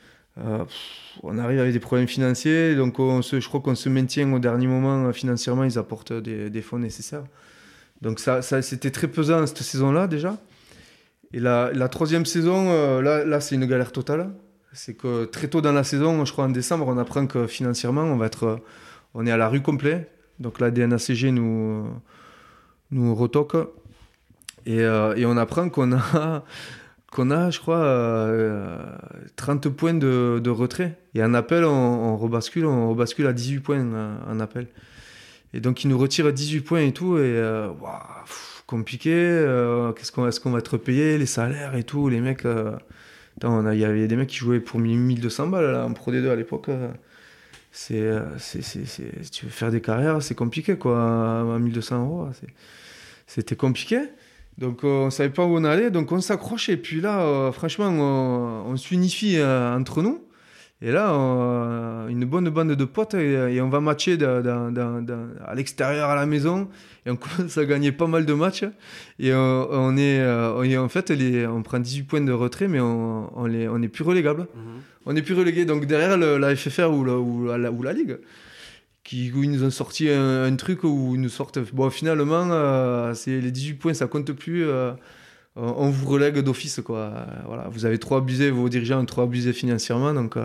On arrive avec des problèmes financiers, donc je crois qu'on se maintient au dernier moment financièrement. Ils apportent des, fonds nécessaires. Donc ça, c'était très pesant cette saison-là déjà. Et la, troisième saison, là, là c'est une galère totale c'est que très tôt dans la saison, je crois en décembre, on apprend que financièrement, on va être, on est à la rue complet. Donc la DNACG nous, nous retoque. Et, euh, et on apprend qu'on a, qu'on a, je crois, 30 euh, points de, retrait. Et en appel, on, rebascule, on rebascule à 18 points euh, en appel. Et donc ils nous retirent 18 points et tout. Et compliqué. Qu'est-ce qu'on, est-ce qu'on va être payé, les salaires et tout, les mecs. Il y avait des mecs qui jouaient pour 1200 balles en Pro D2 à l'époque. Euh, c'est, tu veux faire des carrières, c'est compliqué quoi. À 1200 euros, c'était compliqué. Donc euh, on savait pas où on allait, donc on s'accroche et puis là, euh, franchement, on, on s'unifie entre nous. Et là, une bonne bande de potes et, on va matcher à l'extérieur, à la maison. Et on commence à gagner pas mal de matchs. Et on, est, euh, en fait, on prend 18 points de retrait, mais on, on, on est plus relégable. Mhm. On est plus relégué. Donc derrière la FFR ou la, ou la, ou la Ligue, qui, où ils nous ont sorti un, truc où ils nous sortent. Bon, finalement, euh, c'est les 18 points, ça compte plus. Euh, on vous relègue d'office quoi. Voilà, vous avez trop abusé, vos dirigeants ont trop abusé financièrement, donc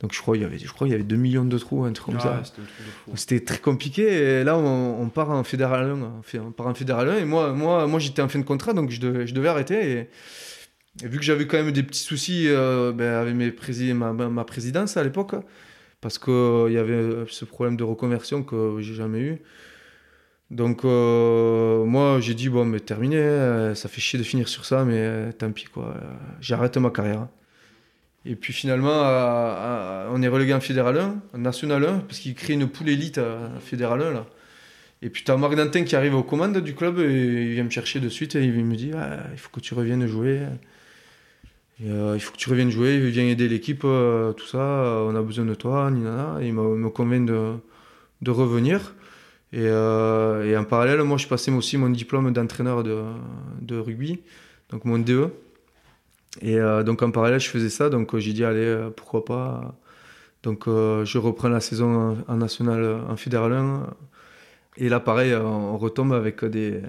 donc je crois il y avait, je crois il y avait 2 millions de trous, un truc comme ça. C'était très compliqué. Et là on, part en fédéral 1, on part en fédéral 1 et moi, moi, moi j'étais en fin de contrat, donc je devais, je devais arrêter. Et, vu que j'avais quand même des petits soucis euh, ben, avec mes ma, ma, présidence à l'époque, parce qu'il il y avait ce problème de reconversion que j'ai jamais eu. Donc euh, moi j'ai dit bon mais terminé, euh, ça fait chier de finir sur ça, mais tant pis quoi, j'arrête ma carrière. Et puis finalement, on est relégué en Fédéral 1, en National 1, parce qu'il crée une poule élite à Fédéral 1. Là. Et puis tu as Marc Dantin qui arrive aux commandes du club et il vient me chercher de suite et il me dit il faut que tu reviennes jouer. Euh, il faut que tu reviennes jouer, il vient aider l'équipe, euh, tout ça, on a besoin de toi, Nina. Il me convainc de, revenir. Et, euh, en parallèle, moi je passais aussi mon diplôme d'entraîneur de, rugby, donc mon DE. Et euh, donc en parallèle, je faisais ça, donc j'ai dit, allez, euh, pourquoi pas. Donc euh, je reprends la saison en, national, en fédéral 1. Et là, pareil, on retombe avec des,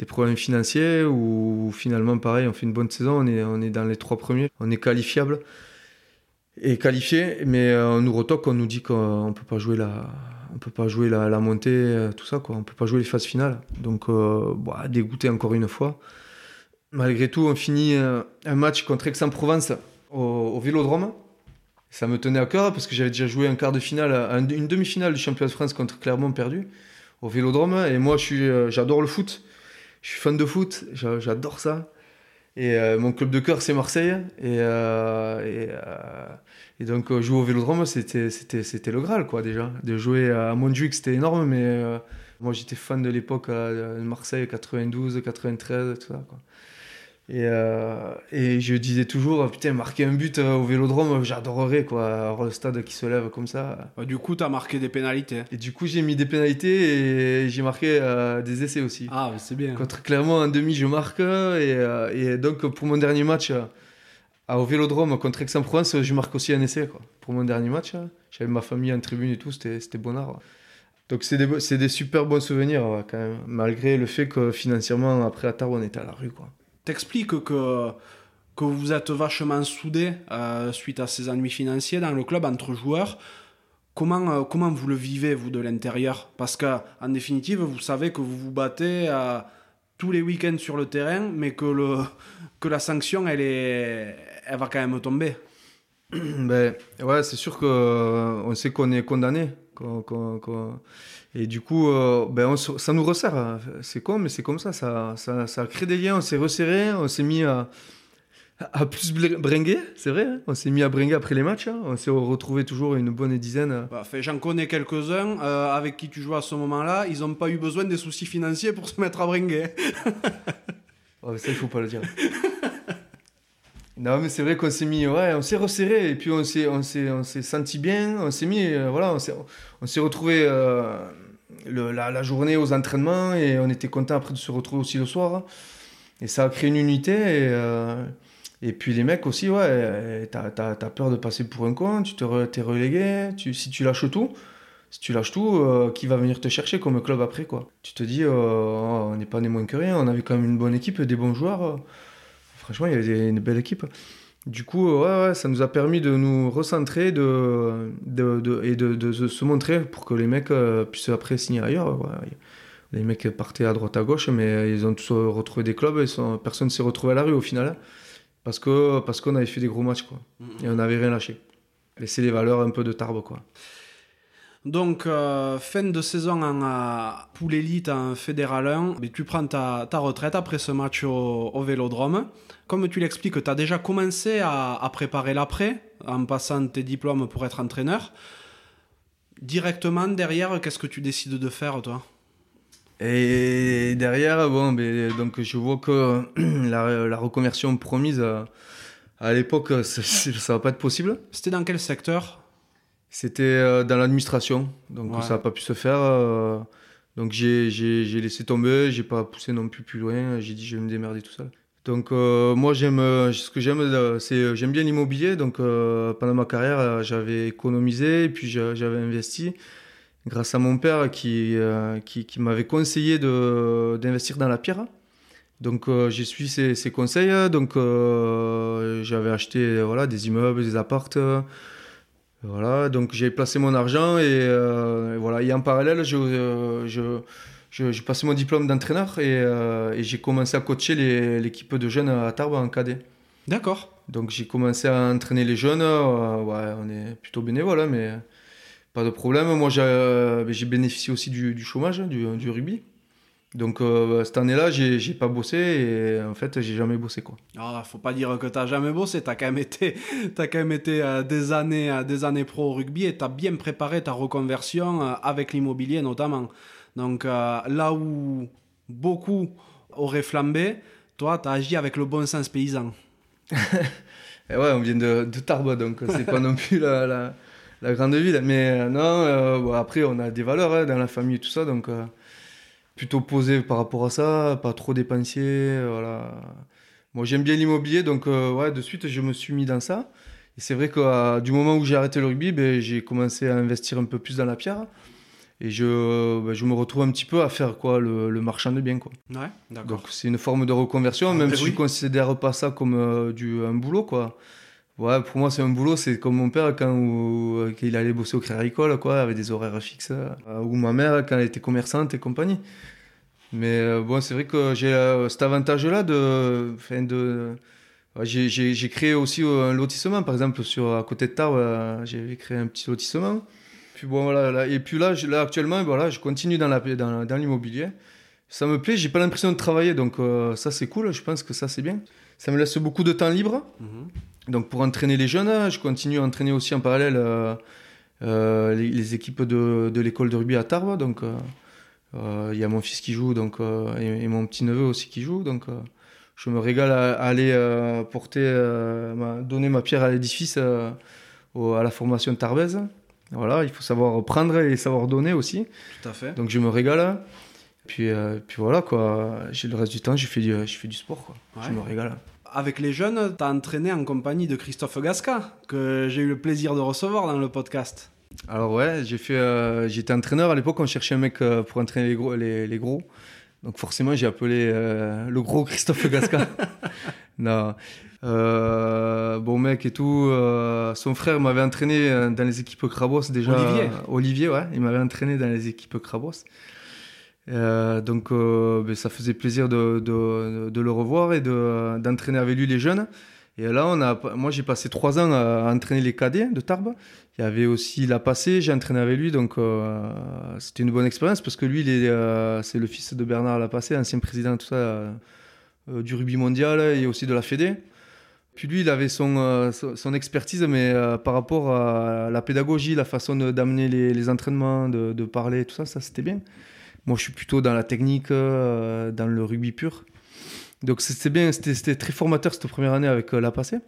des problèmes financiers ou finalement, pareil, on fait une bonne saison, on est, dans les trois premiers, on est qualifiable et qualifié, mais on nous retoque, on nous dit qu'on ne peut pas jouer la, on peut pas jouer la, montée, tout ça, quoi. on peut pas jouer les phases finales. Donc, bah, dégoûté encore une fois. Malgré tout, on finit euh, un match contre Aix-en-Provence au, Vélodrome. Ça me tenait à cœur parce que j'avais déjà joué un quart de finale, une demi-finale du championnat de France contre Clermont perdu au Vélodrome. Et moi, euh, j'adore le foot. Je suis fan de foot. J'adore ça. Et euh, mon club de cœur, c'est Marseille. Et, et, donc, jouer au Vélodrome, c'était le Graal, quoi, déjà. De jouer à Montjuic, c'était énorme, mais moi, j'étais fan de l'époque de Marseille, 92, 93, tout ça, quoi. Et, euh, et, je disais toujours, putain, marquer un but euh, au vélodrome, j'adorerais, quoi, avoir le stade qui se lève comme ça. du coup, tu as marqué des pénalités. Et du coup, j'ai mis des pénalités et j'ai marqué euh, des essais aussi. Ah, c'est bien. Contre Clermont, en demi, je marque. Et, et donc, pour mon dernier match au vélodrome contre Aix-en-Provence, je marque aussi un essai, quoi. Pour mon dernier match, j'avais ma famille en tribune et tout, c'était bonnard. Donc, c'est des, des, super bons souvenirs, quand même, malgré le fait que financièrement, après à Tarbes, on était à la rue, quoi t'expliques que, que vous êtes vachement soudés euh, suite à ces ennuis financiers dans le club entre joueurs. Comment, euh, comment vous le vivez, vous, de l'intérieur? Parce qu'en définitive, vous savez que vous vous battez euh, tous les week-ends sur le terrain, mais que, que la sanction, elle, est, elle va quand même tomber. ben, ouais, c'est sûr qu'on sait qu'on est condamné. Et du coup, euh, ben ça nous resserre. Hein. C'est con, mais c'est comme ça. Ça, ça. ça, crée des liens. On s'est resserré. On s'est mis à, à plus bringuer. C'est vrai. Hein. on s'est mis à bringuer après les matchs. Hein. On s'est retrouvé toujours une bonne dizaine. Bah, J'en connais quelques-uns euh, avec qui tu joues à ce moment-là. Ils n'ont pas eu besoin des soucis financiers pour se mettre à bringuer. oh, ça, il faut pas le dire. Non, mais c'est vrai qu'on s'est mis, ouais, on s'est resserré et puis on s'est, on s'est, on s'est senti bien, on s'est mis, euh, voilà, on s'est, on s'est retrouvé euh, la, journée aux entraînements et on était content après de se retrouver aussi le soir. Et ça a créé une unité et, euh, puis les mecs aussi, ouais, t'as, t'as, t'as peur de passer pour un con, tu te t'es relégué, tu, si tu lâches tout, si tu lâches tout, qui va venir te chercher comme club après, quoi. Tu te dis, oh, on n'est pas né moins que rien, on avait quand même une bonne équipe, des bons joueurs franchement, il y avait une belle équipe. Du coup, ouais, ça nous a permis de nous recentrer de, de, et de, se montrer pour que les mecs euh, puissent après signer ailleurs. Les mecs partaient à droite à gauche, mais ils ont tous retrouvé des clubs et personne ne s'est retrouvé à la rue au final. Parce que parce qu'on avait fait des gros matchs quoi. Et on n'avait rien lâché. Et c'est les valeurs un peu de Tarbes quoi. Donc, euh, fin de saison en euh, poule élite en fédéral 1, mais tu prends ta, ta, retraite après ce match au, au vélodrome. Comme tu l'expliques, tu as déjà commencé à, à préparer l'après, en passant tes diplômes pour être entraîneur. Directement derrière, qu'est-ce que tu décides de faire, toi? Et derrière, bon, ben, donc je vois que la, la reconversion promise à, à l'époque, ça, ça va pas être possible. C'était dans quel secteur? C'était euh, dans l'administration, donc ça n'a pas pu se faire. Euh, donc j'ai laissé tomber, j'ai pas poussé non plus plus loin. J'ai dit je vais me démerder tout seul. Donc euh, moi j'aime ce que j'aime c'est j'aime bien l'immobilier. Donc pendant ma carrière j'avais économisé et puis j'avais investi grâce à mon père qui qui, qui m'avait conseillé d'investir dans la pierre. Donc j'ai suivi ses, conseils. Donc j'avais acheté voilà, des immeubles, des appartes. Voilà, donc j'ai placé mon argent et, voilà. Et en parallèle, je, je, j'ai passé mon diplôme d'entraîneur et, j'ai commencé à coacher l'équipe de jeunes à Tarbes en cadet. D'accord. Donc j'ai commencé à entraîner les jeunes. ouais, on est plutôt bénévole, hein, mais pas de problème. Moi, j'ai euh, bénéficié aussi du, chômage, du, du, rugby. Donc euh, cette année-là, j'ai pas bossé et en fait, j'ai jamais bossé quoi. Ah, faut pas dire que t'as jamais bossé. T'as quand même été, as quand même été euh, des années, des années pro au rugby et t'as bien préparé ta reconversion avec l'immobilier notamment. Donc là où beaucoup auraient flambé, toi, t'as agi avec le bon sens paysan. et ouais, on vient de, de Tarbes, donc c'est pas non plus la la grande ville. Mais euh, non, euh, après, on a des valeurs hein, dans la famille et tout ça, donc euh, plutôt posé par rapport à ça, pas trop dépensier. voilà. Moi, j'aime bien l'immobilier, donc ouais, de suite, je me suis mis dans ça. Et c'est vrai que du moment où j'ai arrêté le rugby, ben, j'ai commencé à investir un peu plus dans la pierre. Et je, ben, je me retrouve un petit peu à faire quoi, le, marchand de biens. Quoi. Ouais, d'accord. Donc c'est une forme de reconversion, ah, même ben si je ne considère pas ça comme du, un boulot. quoi. Pour moi, c'est un boulot. C'est comme mon père quand, euh, il allait bosser au Crédit Agricole, quoi, avec des horaires fixes. Euh, ou ma mère quand elle était commerçante et compagnie. Mais euh, bon, c'est vrai que j'ai cet avantage-là de. j'ai créé aussi un lotissement, par exemple, sur, à côté de Tarbes, j'ai créé un petit lotissement. Et puis là, actuellement, voilà, je continue dans l'immobilier. Dans, l'immobilier ça me plaît, j'ai pas l'impression de travailler, donc ça c'est cool, je pense que ça c'est bien. Ça me laisse beaucoup de temps libre. Mhm. Donc pour entraîner les jeunes, je continue à entraîner aussi en parallèle euh, euh, les, équipes de, de l'école de rugby à Tarbes. Donc euh, il y a mon fils qui joue donc, et, mon petit neveu aussi qui joue. Donc je me régale à, aller porter, donner ma pierre à l'édifice à la formation tarbaise. Voilà, il faut savoir prendre et savoir donner aussi. Tout à fait. Donc je me régale. Puis, puis voilà, quoi. J'ai le reste du temps, je fais du, je fais du sport, quoi. Je me régale avec les jeunes, tu as entraîné en compagnie de Christophe Gasca, que j'ai eu le plaisir de recevoir dans le podcast. Alors ouais, j'ai fait, euh, j'étais entraîneur à l'époque, on cherchait un mec euh, pour entraîner les gros, les, gros. Donc forcément, j'ai appelé euh, le gros Christophe Gasca. non, bon mec et tout. son frère m'avait entraîné dans les équipes Crabos déjà. Olivier. Olivier, ouais, il m'avait entraîné dans les équipes Crabos. Euh, donc euh, ben, ça faisait plaisir de, le revoir et d'entraîner avec lui les jeunes. Et là, moi j'ai passé trois ans à, entraîner les cadets de Tarbes. Il y avait aussi la passée, j'ai entraîné avec lui, donc euh, c'était une bonne expérience parce que lui, c'est le fils de Bernard Lapassé, ancien président du rugby mondial et aussi de la Fédé. Puis lui, il avait son, expertise, mais par rapport à la pédagogie, la façon d'amener les, les, entraînements, de, parler, tout ça, ça c'était bien. Moi, je suis plutôt dans la technique, euh, dans le rugby pur. Donc, c'était bien, c'était très formateur cette première année avec euh, la passée.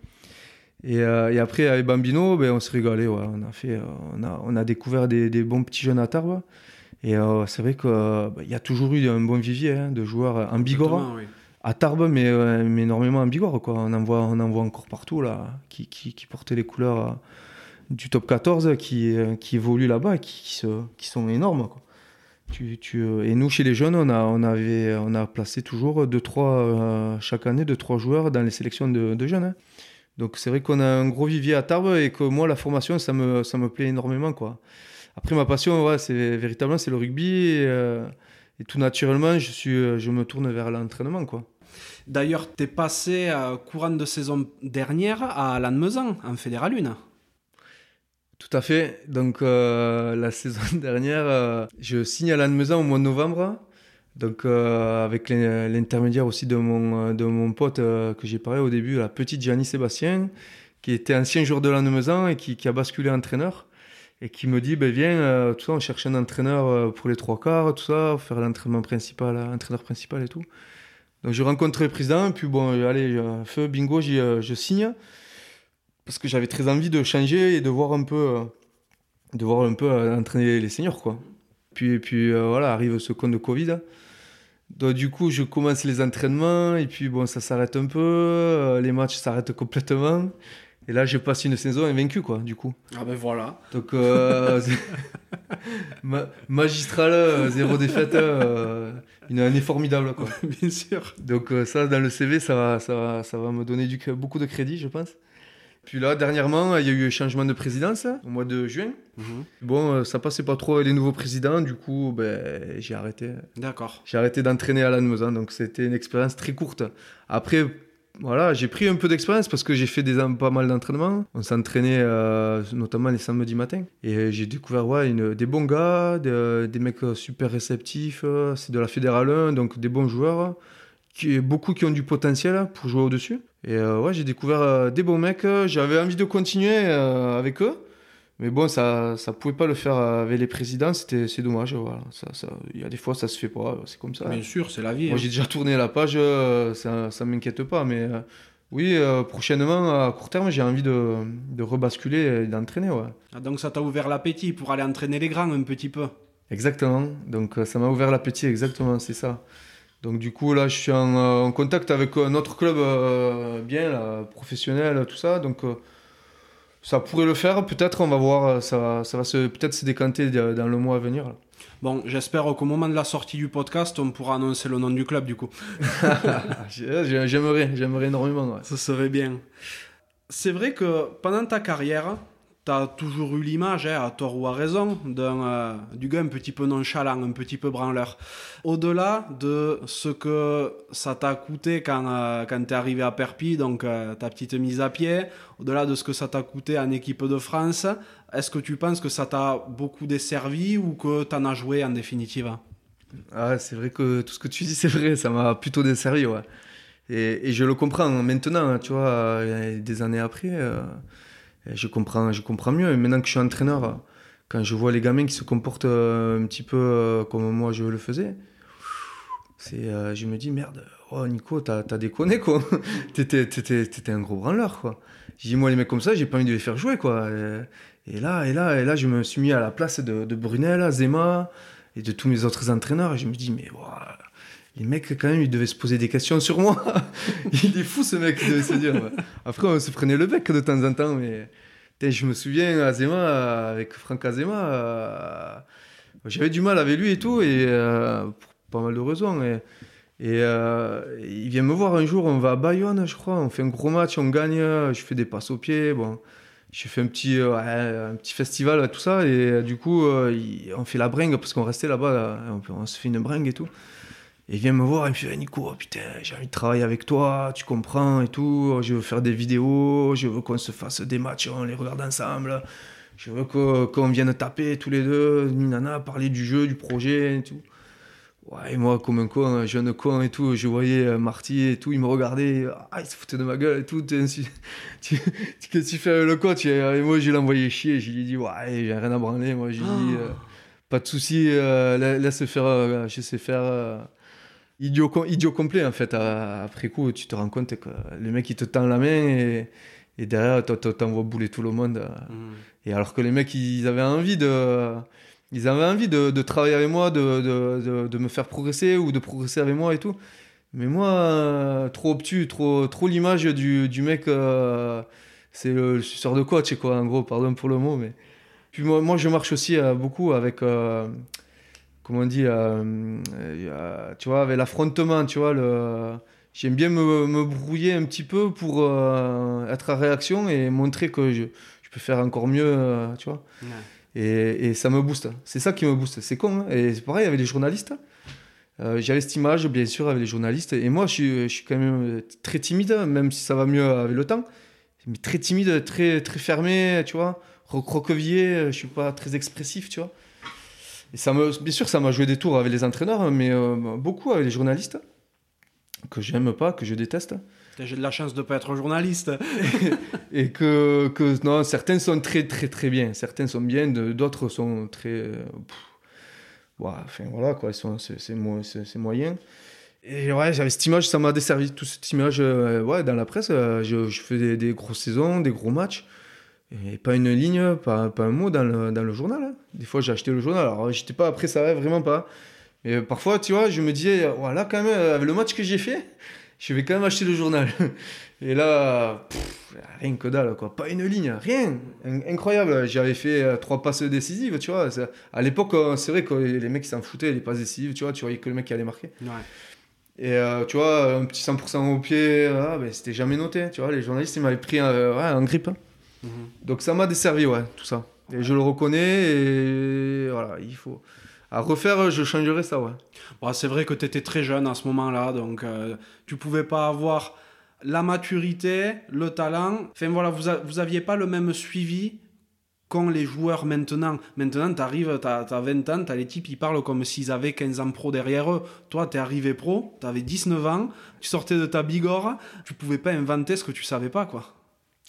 Et, euh, et, après, avec Bambino, ben, on s'est régalé. Ouais. On, a fait, on, a, on a découvert des, des bons petits jeunes à Tarbes. Et c'est vrai qu'il ben, y a toujours eu un bon vivier hein, de joueurs en Bigorre. À Tarbes, mais, mais énormément en Bigorre. Quoi. On, en voit, on en voit encore partout là, qui, qui, qui portaient les couleurs du top 14, qui, qui évoluent là-bas, qui, qui, qui, sont énormes. Quoi. Euh, et nous, chez les jeunes, on a, on avait, on a placé toujours deux, trois, euh, chaque année, deux, trois joueurs dans les sélections de, jeunes. Hein. Donc c'est vrai qu'on a un gros vivier à Tarbes et que moi, la formation, ça me, ça me plaît énormément. Quoi. Après, ma passion, ouais, c'est véritablement c'est le rugby. Et, euh, tout naturellement, je, suis, je me tourne vers l'entraînement. quoi. D'ailleurs, tu es passé courant de saison dernière à Lannemezan, en Fédéral 1. Tout à fait. Donc euh, la saison dernière, euh, je signe à Lannemezan au mois de novembre. Donc euh, avec l'intermédiaire aussi de mon, de mon pote que j'ai parlé au début, la petite Gianni Sébastien, qui était ancien joueur de Lannemezan et qui, a basculé entraîneur. Et qui me dit, ben viens, tout ça, on cherche un entraîneur pour les trois quarts, tout ça, faire l'entraînement principal, entraîneur principal et tout. Donc je rencontre le président, puis bon, allez, feu, bingo, je signe parce que j'avais très envie de changer et de voir un peu, euh, de voir un peu euh, entraîner les seniors, quoi. Puis, puis euh, voilà, arrive ce compte de Covid. Donc du coup, je commence les entraînements et puis bon, ça s'arrête un peu, les matchs s'arrêtent complètement. Et là, je passe une saison invaincue, quoi, du coup. Ah ben voilà. Donc, magistral, zéro défaite. une année formidable. Quoi. Bien sûr. Donc euh, ça, dans le CV, ça va, ça va, ça va me donner du, beaucoup de crédit, je pense. Puis là, dernièrement, il y a eu un changement de présidence au mois de juin. Mhm. Bon, euh, ça passait pas trop avec les nouveaux présidents, du coup, ben, j'ai arrêté. D'accord. J'ai arrêté d'entraîner à Lannemezan, donc c'était une expérience très courte. Après, voilà, j'ai pris un peu d'expérience parce que j'ai fait des, pas mal d'entraînements. On s'entraînait euh, notamment les samedis matins. Et j'ai découvert ouais, une, des bons gars, des, des mecs super réceptifs. euh, C'est de la Fédérale 1, donc des bons joueurs. Qui, beaucoup qui ont du potentiel pour jouer au-dessus. Et euh, ouais, j'ai découvert euh, des bons mecs. J'avais envie de continuer euh, avec eux. Mais bon, ça ça pouvait pas le faire avec les présidents, c'était c'est dommage. Voilà. Ça, ça, il y a des fois, ça se fait pas, c'est comme ça. Bien sûr, c'est la vie. Moi, hein. j'ai déjà tourné la page, euh, ça ça m'inquiète pas. Mais euh, oui, euh, prochainement, à court terme, j'ai envie de, de rebasculer et d'entraîner. Ouais. Ah, Donc ça t'a ouvert l'appétit pour aller entraîner les grands un petit peu. Exactement. Donc, euh, ça m'a ouvert l'appétit, exactement, c'est ça. Donc, du coup, là, je suis en, euh, en contact avec un autre club euh, bien, là, professionnel, tout ça. Donc, euh, ça pourrait le faire, peut-être, on va voir. euh, Ça, va- ça va se- peut-être se décanter dans le mois à venir. là. Bon, j'espère qu'au moment de la sortie du podcast, on pourra annoncer le nom du club du coup. J'ai- j'ai- J'aimerais, j'aimerais énormément. ouais. Ça serait bien. C'est vrai que pendant ta carrière, t'as toujours eu l'image, hein, à tort ou à raison, d'un, euh, du gars un petit peu nonchalant, un petit peu branleur. Au-delà de ce que ça t'a coûté quand, euh, quand t'es arrivé à Perpignan, donc euh, ta petite mise à pied, au-delà de ce que ça t'a coûté en équipe de France, est-ce que tu penses que ça t'a beaucoup desservi ou que t'en as joué en définitive? Ah, c'est vrai que tout ce que tu dis, c'est vrai, ça m'a plutôt desservi, ouais. Et, et je le comprends maintenant, tu vois, euh, des années après, je, comprends, je comprends mieux. Maintenant que je suis entraîneur, euh, quand je vois les gamins qui se comportent euh, un petit peu euh, comme moi je le faisais, c'est, euh, je me dis, merde, oh Nico, t'as t'as déconné, quoi. T'étais t'étais- t'étais un gros branleur, quoi. J'ai dit, moi, les mecs comme ça, j'ai pas envie de les faire jouer, quoi. Et, là, et là, et là, je me suis mis à la place de, Brunel, Zema, et de tous mes autres entraîneurs. Et je me dis, mais ouah, les mecs, quand même, ils devaient se poser des questions sur moi. il est fou, ce mec, il se dire. Après, on se prenait le bec de temps en temps, mais je me souviens, Azema, avec Franck Azema, euh, j'avais du mal avec lui et tout, et euh, pour pas mal de raisons. Et, euh, il vient me voir un jour, on va à Bayonne, je crois, on fait un gros match, on gagne, je fais des passes au pied, bon. J'ai fait un petit, un petit festival, tout ça, et du coup, on fait la bringue parce qu'on restait là-bas, là, on, on se fait une bringue et tout. Et il vient me voir, il me fait Nico, oh, putain, j'ai envie de travailler avec toi, tu comprends et tout, je veux faire des vidéos, je veux qu'on se fasse des matchs, on les regarde ensemble, je veux qu'on vienne taper tous les deux, nana, parler du jeu, du projet et tout. Ouais, et moi, comme un con, un jeune con et tout, je voyais euh, Marty et tout, il me regardait, ah, il se foutait de ma gueule et tout. qu'est-ce que tu fais avec le coach? Et moi, je l'ai envoyé chier, je lui ai dit, ouais, j'ai rien à branler. Moi, j'ai dit, Ah. euh, pas de souci, euh, la- laisse faire, euh, je sais faire. euh, idiot, idiot complet, en fait. Après coup, tu te rends compte que le mec, il te tend la main et, et derrière, t'envoies bouler tout le monde. euh. Et alors que les mecs, ils avaient envie de, ils avaient envie de, de travailler avec moi, de, de, de, me faire progresser ou de progresser avec moi et tout. Mais moi, euh, trop obtus, trop, trop l'image du, du mec, euh, c'est le, le suceur de coach, quoi, en gros, pardon pour le mot. Mais... Puis moi, moi je marche aussi euh, beaucoup avec, euh, comment on dit, euh, euh, tu vois, avec l'affrontement, tu vois, le... J'aime bien me, me brouiller un petit peu pour euh, être à réaction et montrer que je, je peux faire encore mieux, euh, tu vois. Ouais. Et, et ça me booste. C'est ça qui me booste. C'est con. hein. Et c'est pareil avec les journalistes. Euh, J'avais cette image, bien sûr, avec les journalistes. Et moi, je suis, je suis quand même très timide, même si ça va mieux avec le temps. Mais très timide, très, très fermé, tu vois. Recroquevillé, je suis pas très expressif, tu vois. Et ça me, bien sûr, ça m'a joué des tours avec les entraîneurs, mais euh, beaucoup avec les journalistes, que j'aime pas, que je déteste. J'ai de la chance de pas être journaliste. Et que, que non, certains sont très très très bien, certains sont bien, d'autres sont très. euh, enfin voilà quoi, c'est c'est mo- c'est- c'est moyen. Et ouais, j'avais cette image, ça m'a desservi, toute cette image euh, ouais, dans la presse. je, je fais des, des grosses saisons, des gros matchs, et pas une ligne, pas, pas un mot dans le, dans le journal. hein. Des fois, j'ai acheté le journal, alors j'étais pas après ça, ouais, vraiment pas. Mais parfois, tu vois, je me disais, voilà, quand même, avec le match que j'ai fait, je vais quand même acheter le journal. Et là, rien que dalle, quoi. Pas une ligne, rien. incroyable. J'avais fait euh, trois passes décisives, tu vois. À l'époque, euh, c'est vrai que les mecs s'en foutaient, les passes décisives, tu vois. Tu voyais que le mec qui allait marquer. Et euh, tu vois, un petit 100% au pied, ah, ben, c'était jamais noté. Tu vois, les journalistes, ils m'avaient pris en grippe. Hein. Mhm. Donc ça m'a desservi, ouais, tout ça. Et je le reconnais, et voilà, il faut. À refaire, je changerais ça, ouais. Bon, c'est vrai que tu étais très jeune à ce moment-là, donc tu pouvais pas avoir la maturité, le talent. Enfin voilà, vous, vous aviez pas le même suivi qu'ont les joueurs maintenant. Maintenant, tu arrives, tu as, 20 ans, tu as les types, ils parlent comme s'ils avaient 15 ans pro derrière eux. Toi, tu es arrivé pro, tu avais 19 ans, tu sortais de ta bigore, tu pouvais pas inventer ce que tu savais pas, quoi.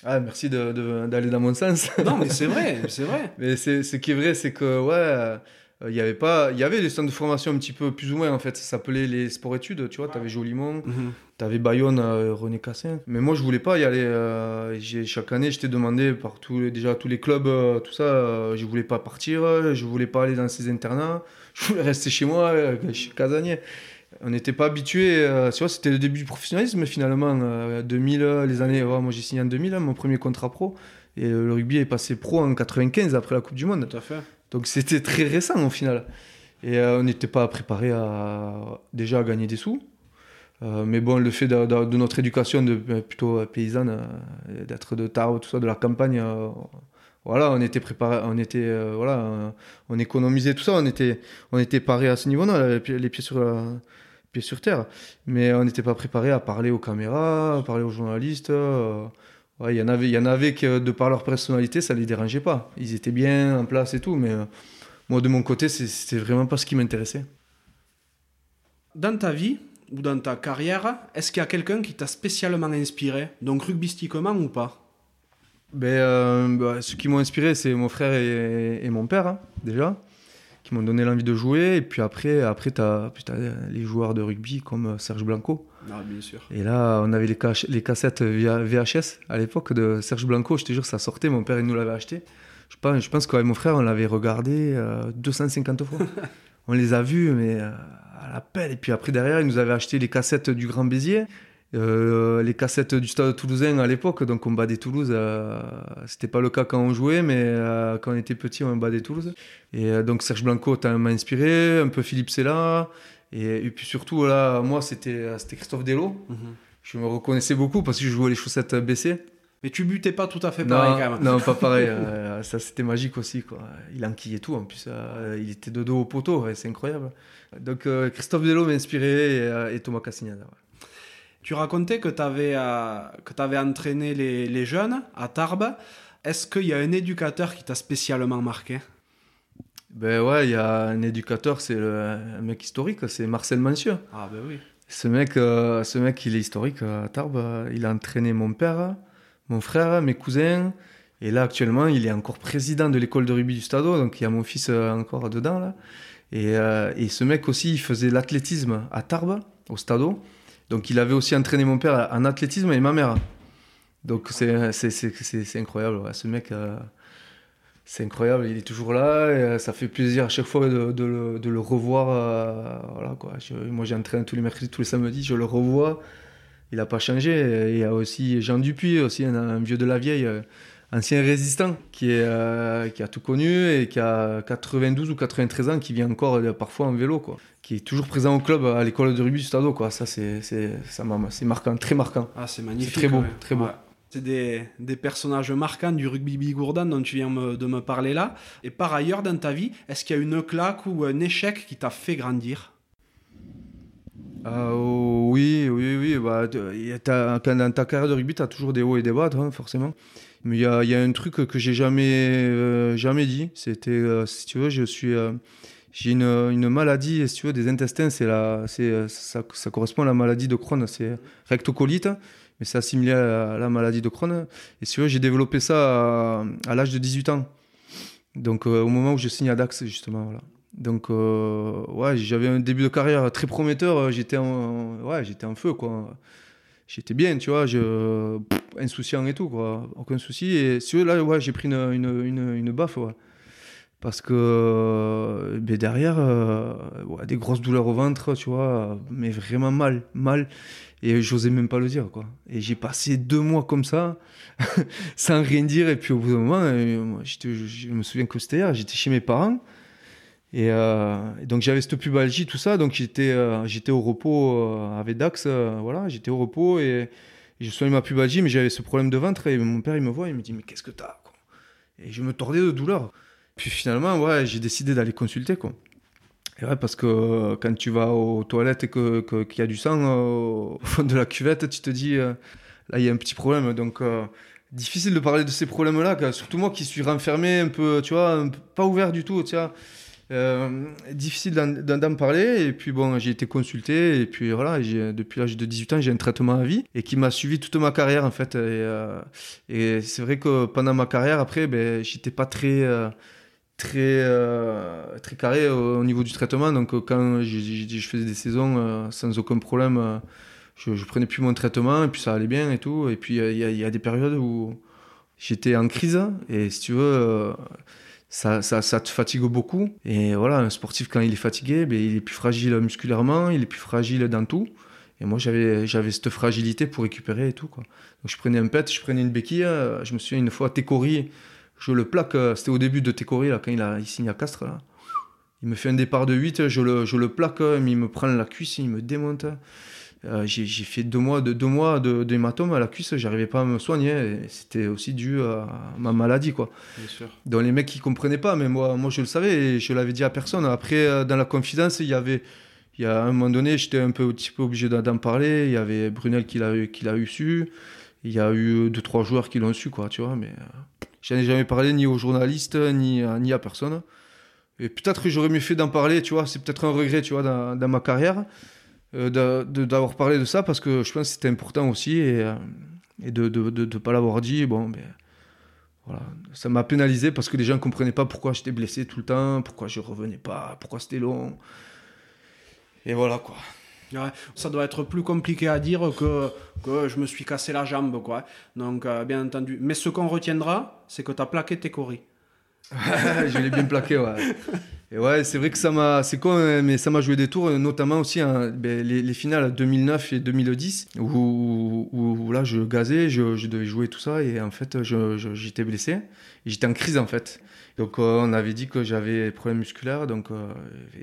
Ah, merci d'aller dans mon sens. Non, mais c'est vrai, c'est vrai. mais ce qui est vrai, c'est que, ouais il euh, y avait pas il y avait des centres de formation un petit peu plus ou moins en fait ça s'appelait les sport études tu vois tu avais Jolimont mhm. tu avais Bayonne euh, René Cassin mais moi je voulais pas y aller euh, chaque année j'étais demandé par tous déjà tous les clubs tout ça je voulais pas partir je voulais pas aller dans ces internats je voulais rester chez moi chez casanier on n'était pas habitué tu vois c'était le début du professionnalisme finalement 2000 les années moi j'ai signé en 2000 hein, mon premier contrat pro et le rugby est passé pro en 95 après la Coupe du Monde. Tout à fait. Donc c'était très récent au final. Et euh, on n'était pas préparé à, déjà à gagner des sous. Euh, mais bon, le fait de, notre éducation de, euh, plutôt paysanne, d'être de Tarbes, tout ça, de la campagne, voilà, on était préparé, on était, voilà, on économisait tout ça, on était, on était paré à ce niveau-là, les, pieds sur, pieds sur terre. Mais on n'était pas préparé à parler aux caméras, à parler aux journalistes. Il y en avait, y en avait que de par leur personnalité, ça les dérangeait pas. Ils étaient bien en place et tout, mais euh, moi de mon côté, c'était vraiment pas ce qui m'intéressait. Dans ta vie ou dans ta carrière, est-ce qu'il y a quelqu'un qui t'a spécialement inspiré, donc rugbystiquement ou pas? Ben, euh, bah, Ceux qui m'ont inspiré, c'est mon frère et, mon père, hein, déjà qui m'ont donné l'envie de jouer. Et puis après, après tu as, les joueurs de rugby comme euh, Serge Blanco. Ah, bien sûr. Et là, on avait les, les cassettes VHS à l'époque de Serge Blanco. Je te jure, ça sortait. Mon père, il nous l'avait acheté. Je pense, je pense qu'avec mon frère, on l'avait regardé 250 euh, fois. on les a vus, mais euh, à la pelle. Et puis après, derrière, il nous avait acheté les cassettes du Grand Béziers. Euh, les cassettes du stade toulousain à l'époque, donc on battait Toulouse. Euh, c'était pas le cas quand on jouait, mais euh, quand on était petit, on battait Toulouse. Et donc Serge Blanco m'a inspiré, un peu Philippe Sella. Et, puis surtout, là, moi, c'était Christophe Delo. Mhm. Je me reconnaissais beaucoup parce que je jouais les chaussettes baissées. Mais tu butais pas tout à fait pareil quand même. Non, pas pareil. ça, c'était magique aussi. Quoi. Il enquillait tout. En plus, il était de dos au poteau. C'est incroyable. Donc, Christophe Delo m'a inspiré et, Thomas Cassignana. Tu racontais que tu avais, euh, entraîné les, jeunes à Tarbes. Est-ce qu'il y a un éducateur qui t'a spécialement marqué? Ben ouais, il y a un éducateur, c'est un mec historique, c'est Marcel Mancieux. Ah ben oui. Ce mec, euh, ce mec, il est historique à Tarbes. Il a entraîné mon père, mon frère, mes cousins. Et là, actuellement, il est encore président de l'école de rugby du Stade, donc il y a mon fils euh, encore dedans. Là. Et, et ce mec aussi, il faisait l'athlétisme à Tarbes, au Stade. Donc il avait aussi entraîné mon père en athlétisme et ma mère. Donc c'est incroyable, ce mec, euh, c'est incroyable, il est toujours là, euh, ça fait plaisir à chaque fois de, de, le, revoir. Euh, voilà, quoi. moi j'entraîne tous les mercredis, tous les samedis, je le revois, il n'a pas changé. il y a aussi Jean Dupuis, aussi un, vieux de la vieille, ancien résistant, qui, est, qui a tout connu et qui a 92 ou 93 ans, qui vient encore parfois en vélo. Quoi qui est toujours présent au club à l'école de rugby du Stade. Quoi. Ça, c'est, c'est, marquant, très marquant. Ah, c'est magnifique. très beau, très beau. C'est des, des, personnages marquants du rugby bigourdan dont tu viens de me parler là. Et par ailleurs, dans ta vie, est-ce qu'il y a une claque ou un échec qui t'a fait grandir? Euh, oui, oui, oui. Bah, dans ta carrière de rugby, tu as toujours des hauts et des bas, hein, forcément. Mais il y a, un truc que j'ai jamais, euh, jamais dit. C'était, euh, si tu veux, je suis j'ai une, maladie, si tu veux, des intestins, c'est la, c'est, ça, correspond à la maladie de Crohn, c'est rectocolite, mais c'est assimilé à la, maladie de Crohn. Et si tu veux, j'ai développé ça à, l'âge de 18 ans. Donc euh, au moment où je signe à Dax, justement. Donc euh, ouais, j'avais un début de carrière très prometteur, j'étais en, ouais, j'étais en feu, quoi. J'étais bien, tu vois, je, insouciant et tout, quoi. Aucun souci. Et veux, là, ouais, j'ai pris une, une, une, baffe, ouais parce que ben derrière, euh, des grosses douleurs au ventre, tu vois, mais vraiment mal, mal. Et j'osais même pas le dire, quoi. Et j'ai passé deux mois comme ça, sans rien dire. Et puis au bout d'un moment, euh, je me souviens que c'était hier, j'étais chez mes parents. Et, euh, et donc j'avais cette pubalgie, tout ça. Donc j'étais euh, j'étais au repos avec Dax, euh, voilà, j'étais au repos et, je soignais ma pubalgie, mais j'avais ce problème de ventre. Et mon père, il me voit, il me dit, mais qu'est-ce que t'as Et je me tordais de douleur. Puis finalement, ouais, j'ai décidé d'aller consulter, quoi. Et ouais, parce que quand tu vas aux toilettes et que- qu'il y a du sang au fond de la cuvette, tu te dis, là, il y a un petit problème. Donc, difficile de parler de ces problèmes-là, surtout moi qui suis renfermé, un peu, tu vois, pas ouvert du tout, tu vois. Euh, difficile d'en- parler. Et puis, bon, j'ai été consulté. Et puis, voilà, depuis l'âge de 18 ans, j'ai un traitement à vie et qui m'a suivi toute ma carrière, en fait. Et, euh, c'est vrai que pendant ma carrière, après, ben, j'étais pas très. euh, très très carré au, au niveau du traitement donc quand je faisais des saisons sans aucun problème je, je prenais plus mon traitement et puis ça allait bien et tout et puis il y, y a des périodes où j'étais en crise et si tu veux ça, ça, te fatigue beaucoup et voilà un sportif quand il est fatigué ben, il est plus fragile musculairement il est plus fragile dans tout et moi j'avais j'avais cette fragilité pour récupérer et tout quoi donc je prenais un pet je prenais une béquille euh, je me souviens une fois Técori je le plaque, euh, c'était au début de Técori, là, quand il, a, il signe à Castres. Là. Il me fait un départ de 8, je le, je le plaque, euh, mais il me prend la cuisse, il me démonte. Euh, j'ai fait deux mois de deux mois de- d'hématome à la cuisse, j'arrivais pas à me soigner. C'était aussi dû à ma maladie, quoi. Bien sûr. Donc les mecs qui comprenaient pas, mais moi, moi je le savais et je l'avais dit à personne. Après, euh, dans la confidence, il y avait, il y a un moment donné, j'étais un peu, un petit peu obligé d'en- parler. Il y avait Brunel qui l'a eu, qui l'a eu su. Il y a eu deux trois joueurs qui l'ont su, quoi, tu vois. Mais euh, j'en ai jamais parlé ni aux journalistes ni à, ni à personne. Et peut-être que j'aurais mieux fait d'en parler, tu vois. C'est peut-être un regret, tu vois, dans, dans ma carrière de- de- d'avoir parlé de ça parce que je pense que c'était important aussi et, euh, et de ne de, de, de pas l'avoir dit. Bon, ben voilà, ça m'a pénalisé parce que les gens ne comprenaient pas pourquoi j'étais blessé tout le temps, pourquoi je revenais pas, pourquoi c'était long. Et voilà quoi. Ouais, ça doit être plus compliqué à dire que, que je me suis cassé la jambe, quoi. Donc, euh, bien entendu. Mais ce qu'on retiendra, c'est que tu as plaqué tes coris. je l'ai bien plaqué, ouais. Et ouais, c'est vrai que ça m'a, c'est con, hein, mais ça m'a joué des tours, notamment aussi hein, ben, les, les finales 2009 et 2010, où, où, où là je gazais, je, je devais jouer tout ça, et en fait je- je- j'étais blessé, et j'étais en crise en fait. Donc euh, on avait dit que j'avais des problèmes musculaires, donc euh,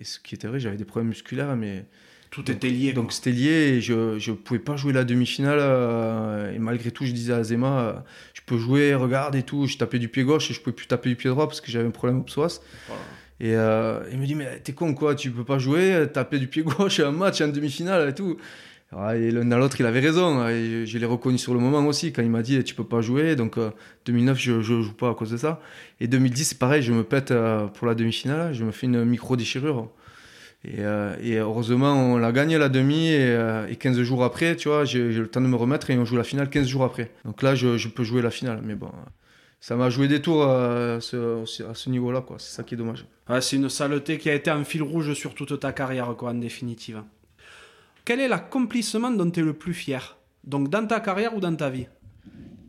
et ce qui était vrai, j'avais des problèmes musculaires, mais Tout Donc- était lié. donc c'était lié et je ne pouvais pas jouer la demi-finale. euh, et malgré tout, je disais à Zema, euh, je peux jouer, regarde et tout. Je tapais du pied gauche et je pouvais plus taper du pied droit parce que j'avais un problème au psoas. Voilà. Et euh, il me dit, mais t'es con quoi, tu peux pas jouer, taper du pied gauche un match en demi-finale et tout. Et l'un à l'autre, il avait raison. Et je, l'ai reconnu sur le moment aussi quand il m'a dit, tu peux pas jouer. Donc euh, 2009, je, je joue pas à cause de ça. Et 2010, c'est pareil, je me pète euh, pour la demi-finale. Je me fais une micro-déchirure. Et, euh, heureusement, on l'a gagné la demi. Et, euh, et 15 jours après, tu vois, j'ai j'ai le temps de me remettre et on joue la finale 15 jours après. Donc là, je, je peux jouer la finale. Mais bon, ça m'a joué des tours euh, à ce, à ce niveau-là. quoi. C'est ça qui est dommage. Ouais, c'est une saleté qui a été un fil rouge sur toute ta carrière, quoi, en définitive. Quel est l'accomplissement dont tu es le plus fier? Donc, dans ta carrière ou dans ta vie?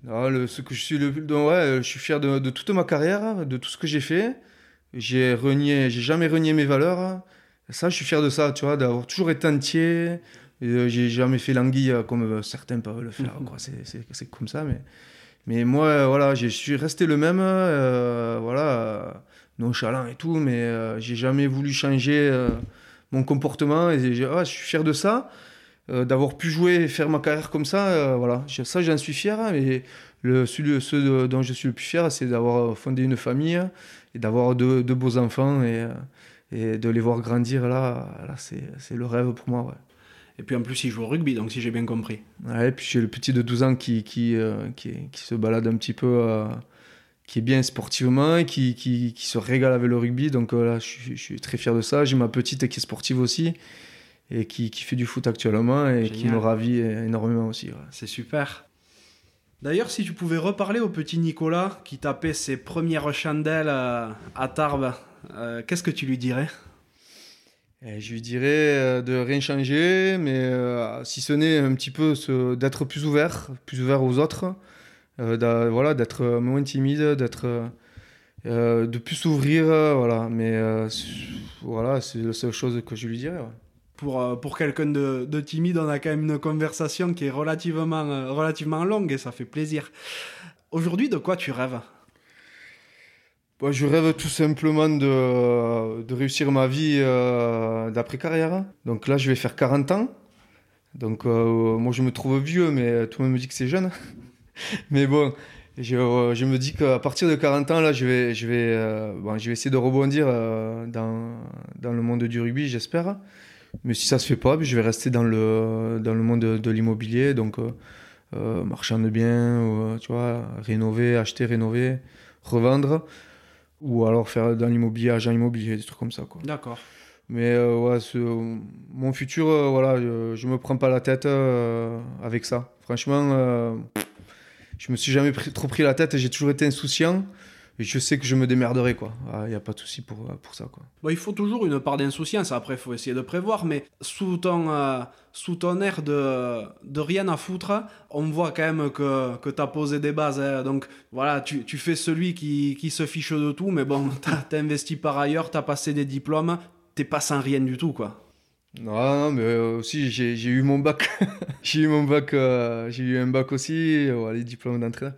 Ah, le- ce que je suis le plus- ouais, je suis fier de, de toute ma carrière, de tout ce que j'ai fait. J'ai renié, j'ai jamais renié mes valeurs. Ça, je suis fier de ça, tu vois, d'avoir toujours été entier. Euh, j'ai jamais fait l'anguille euh, comme euh, certains peuvent le faire. c'est comme ça, mais mais moi, euh, voilà, je suis resté le même, euh, voilà, nonchalant et tout, mais euh, j'ai jamais voulu changer euh, mon comportement. Et ah, je suis fier de ça. d'avoir pu jouer et faire ma carrière comme ça, voilà, ça j'en suis fier. Mais le, celui, ce dont je suis le plus fier, c'est d'avoir fondé une famille et d'avoir deux, beaux enfants et, de les voir grandir là, là c'est, c'est le rêve pour moi. Ouais. Et puis en plus, il joue au rugby, donc si j'ai bien compris. Ouais, et puis j'ai le petit de 12 ans qui, qui, euh, qui, se balade un petit peu, euh, qui est bien sportivement, et qui, qui, qui se régale avec le rugby. Donc euh, là, je, suis- je suis très fier de ça. J'ai ma petite qui est sportive aussi et qui, qui fait du foot actuellement et qui me ravit énormément aussi. ouais. C'est super. D'ailleurs, si tu pouvais reparler au petit Nicolas qui tapait ses premières chandelles euh, à Tarbes, qu'est-ce que tu lui dirais? Je lui dirais euh, de rien changer, mais euh, si ce n'est un petit peu d'être plus ouvert, plus ouvert aux autres, euh, voilà, d'être moins timide, d'être, de plus s'ouvrir, voilà. Mais voilà, c'est la seule chose que je lui dirais. pour, pour quelqu'un de, de timide, on a quand même une conversation qui est relativement, relativement longue et ça fait plaisir. Aujourd'hui, de quoi tu rêves? Bah, je rêve tout simplement de, de réussir ma vie euh, d'après-carrière. Donc là, je vais faire 40 ans. Donc euh, moi, je me trouve vieux, mais tout le monde me dit que c'est jeune. mais bon, je, je me dis qu'à partir de 40 ans, là, je vais, je vais, euh, bon, je vais essayer de rebondir dans, dans le monde du rugby, j'espère. Mais si ça se fait pas, je vais rester dans le, dans le monde de, de l'immobilier, donc marchand de biens, tu vois, rénover, acheter, rénover, revendre, ou alors faire dans l'immobilier, agent immobilier, des trucs comme ça, quoi. D'accord. Mais euh, ouais, ce- mon futur, euh, voilà, je, je me prends pas la tête euh, avec ça. Franchement, euh, je me suis jamais pris- trop pris la tête, j'ai toujours été insouciant. Et je sais que je me démerderai, quoi. Il n'y a pas de souci pour, pour ça, quoi. Il faut toujours une part d'insouciance, après il faut essayer de prévoir, mais sous ton, euh, sous ton air de, de rien à foutre, on voit quand même que, que tu as posé des bases. hein. Donc voilà, tu, tu fais celui qui, qui se fiche de tout, mais bon, tu as, investi par ailleurs, tu as passé des diplômes, t'es pas sans rien du tout, quoi. Non, non, mais euh, aussi, j'ai eu mon bac. j'ai eu mon bac, euh, j'ai eu un bac aussi, euh, les diplômes d'entraîneur.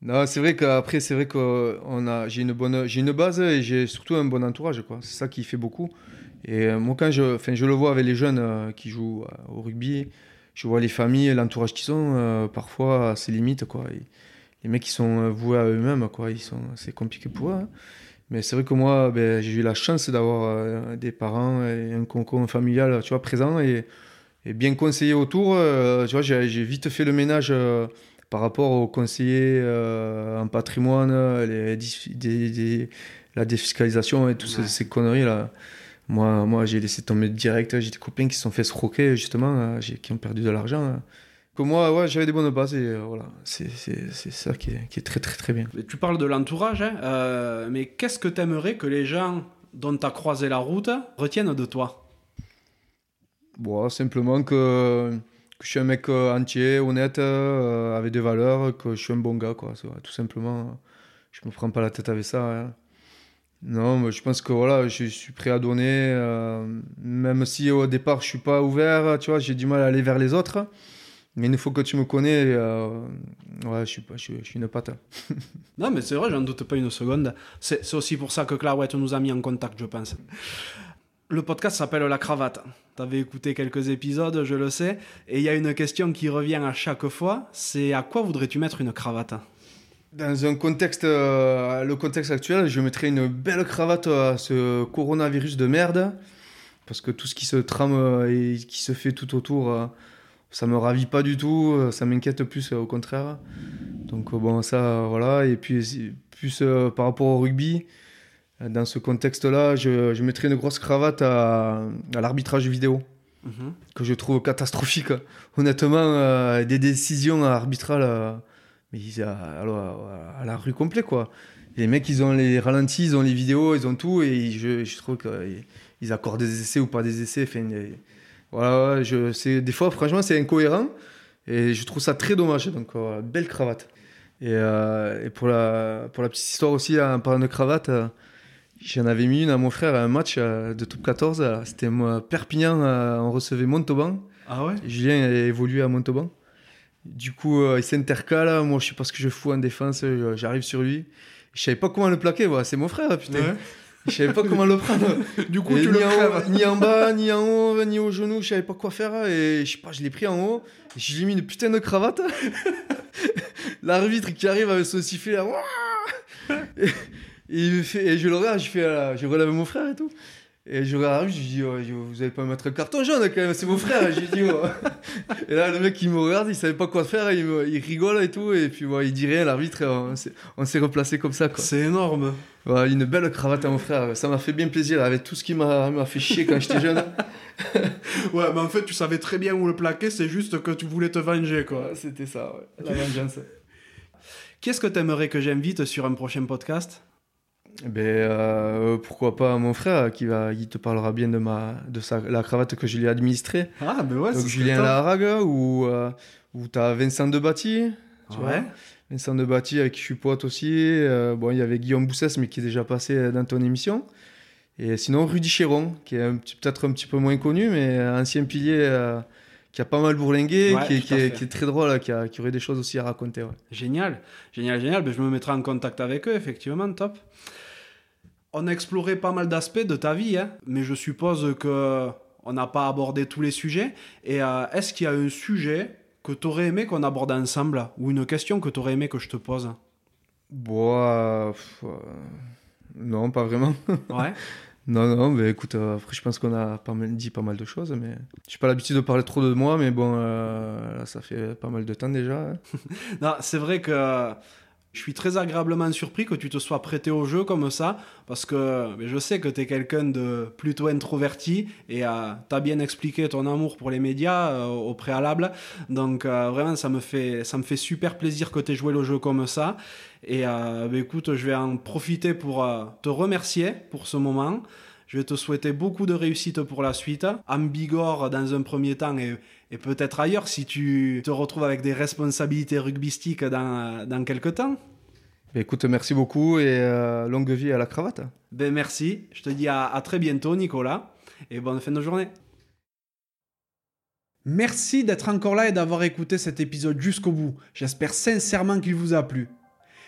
Non, c'est vrai qu'après, c'est vrai que a, j'ai une une base et j'ai surtout un bon entourage. C'est ça qui fait beaucoup. Et euh, moi, quand je, enfin, je le vois avec les jeunes euh, qui jouent euh, au rugby, je vois les familles, l'entourage qu'ils ont, euh, parfois, c'est limite, quoi. Les mecs, ils sont euh, voués à eux-mêmes, c'est compliqué pour eux. hein. Mais c'est vrai que moi, ben, j'ai eu la chance d'avoir euh, des parents et un concours familial, tu vois, présent et, bien conseillé autour. euh, j'ai vite fait le ménage euh, par rapport aux conseillers euh, en patrimoine, les, dis- des- des- la défiscalisation et toutes ces, Ouais. ces conneries-là. Moi, moi j'ai laissé tomber direct. J'ai des copains qui se sont fait escroquer, justement, euh, qui ont perdu de l'argent. euh. Que moi, ouais, j'avais des bonnes bases et euh, voilà, c'est ça qui est, qui est très, très, très bien. Tu parles de l'entourage, hein, euh, mais qu'est-ce que t'aimerais que les gens dont tu as croisé la route retiennent de toi? Bon, simplement que, que je suis un mec euh, entier, honnête, euh, avec des valeurs, que je suis un bon gars, quoi. Tout simplement, je me prends pas la tête avec ça. hein. Non, mais je pense que voilà, je suis prêt à donner, euh, même si au départ je suis pas ouvert, tu vois, j'ai du mal à aller vers les autres. Mais une fois que tu me connais, euh, ouais, je suis, pas, je, une patte. Non, mais c'est vrai, j'en doute pas une seconde. C'est aussi pour ça que Clarouette nous a mis en contact, je pense. Le podcast s'appelle La Cravate. T'avais écouté quelques épisodes, je le sais, et il y a une question qui revient à chaque fois, c'est à quoi voudrais-tu mettre une cravate? Dans un contexte, euh, le contexte actuel, je mettrais une belle cravate à ce coronavirus de merde, parce que tout ce qui se trame euh, et qui se fait tout autour, euh, ça me ravit pas du tout, ça m'inquiète plus, au contraire. Donc bon, ça, voilà. Et puis plus par rapport au rugby, dans ce contexte-là, je, je mettrais une grosse cravate à, à l'arbitrage vidéo que je trouve catastrophique. Honnêtement, euh, des décisions arbitrales, euh, mais à, à- à la rue complet quoi. Les mecs, ils ont les ralentis, ils ont les vidéos, ils ont tout, et je, je trouve qu'ils accordent des essais ou pas des essais. Enfin, voilà, je, des fois, franchement, c'est incohérent, et je trouve ça très dommage. Donc, euh, belle cravate. Et, euh, et pour, la, pour la petite histoire aussi, en parlant de cravate, euh, j'en avais mis une à mon frère à un match euh, de top 14. euh, C'était moi, Perpignan, euh, on recevait Montauban. Ah ouais? Julien a évolué à Montauban. Du coup, il s'intercale. Moi, je sais pas ce que je fous en défense. J'arrive sur lui. Je savais pas comment le plaquer. voilà, C'est mon frère, putain. Ouais. Je savais pas comment le prendre. Du coup, Et tu ni, le en ni bas, ni en haut, ni au genou. Je savais pas quoi faire. Et je sais pas, je l'ai pris en haut. Et je lui ai mis une putain de cravate. L'arbitre qui arrive avec son sifflet là. Et, et fait, je le regarde, je fais, euh, je relève mon frère et tout. Et je regarde je lui dis, oh, vous allez pas me mettre un carton jaune quand même, c'est mon frère. Je dis, oh. Et là, le mec, il me regarde, il savait pas quoi faire, il, me- il rigole et tout. Et puis, ouais, il dit rien, l'arbitre, on s'est- replacé comme ça. C'est énorme. Ouais, une belle cravate à mon frère, ça m'a fait bien plaisir, avec tout ce qui m'a fait chier quand j'étais jeune. Ouais, mais en fait, tu savais très bien où le plaquer, c'est juste que tu voulais te venger, quoi. Ouais, C'était ça, ouais. la vengeance. Qui est-ce que t'aimerais que j'invite sur un prochain podcast? Ben, euh, pourquoi pas mon frère qui, va, qui te parlera bien de, ma, de sa, la cravate que je lui ai administrée. Ah, ben ouais, Donc Julien Larague ou, euh, ou t'as Vincent Debatty. Tu vois Ouais. Vincent Debatty avec qui je suis pote aussi. Euh, bon, il y avait Guillaume Boussès, mais qui est déjà passé dans ton émission. Et sinon, Rudy Chéron, qui est peut-être un petit peu moins connu, mais ancien pilier euh, qui a pas mal bourlingué, Ouais, qui, est, qui est- fait. qui est très drôle, qui, a- qui aurait des choses aussi à raconter. ouais. Génial, génial, génial. Ben, je me mettrai en contact avec eux, effectivement, top. On a exploré pas mal d'aspects de ta vie, hein, mais je suppose que on n'a pas abordé tous les sujets. Et euh, est-ce qu'il y a un sujet que tu aurais aimé qu'on aborde ensemble ou une question que tu aurais aimé que je te pose? Bon, euh, pff, euh, non, pas vraiment. Ouais. non, non, mais écoute, euh, après, je pense qu'on a pas mal, dit pas mal de choses, mais j'ai pas l'habitude de parler trop de moi, mais bon, là, ça fait pas mal de temps déjà. hein. Non, c'est vrai que je suis très agréablement surpris que tu te sois prêté au jeu comme ça, parce que je sais que tu es quelqu'un de plutôt introverti et tu as bien expliqué ton amour pour les médias euh, au préalable. Donc euh, vraiment, ça me, fait, ça me fait super plaisir que tu aies joué le jeu comme ça. Et euh, bah, écoute, je vais en profiter pour euh, te remercier pour ce moment. Je vais te souhaiter beaucoup de réussite pour la suite. En Bigorre dans un premier temps et, et peut-être ailleurs si tu te retrouves avec des responsabilités rugbystiques dans, dans quelques temps. Mais écoute, merci beaucoup et euh, longue vie à la cravate. Ben merci. Je te dis à, à très bientôt, Nicolas. Et bonne fin de journée. Merci d'être encore là et d'avoir écouté cet épisode jusqu'au bout. J'espère sincèrement qu'il vous a plu.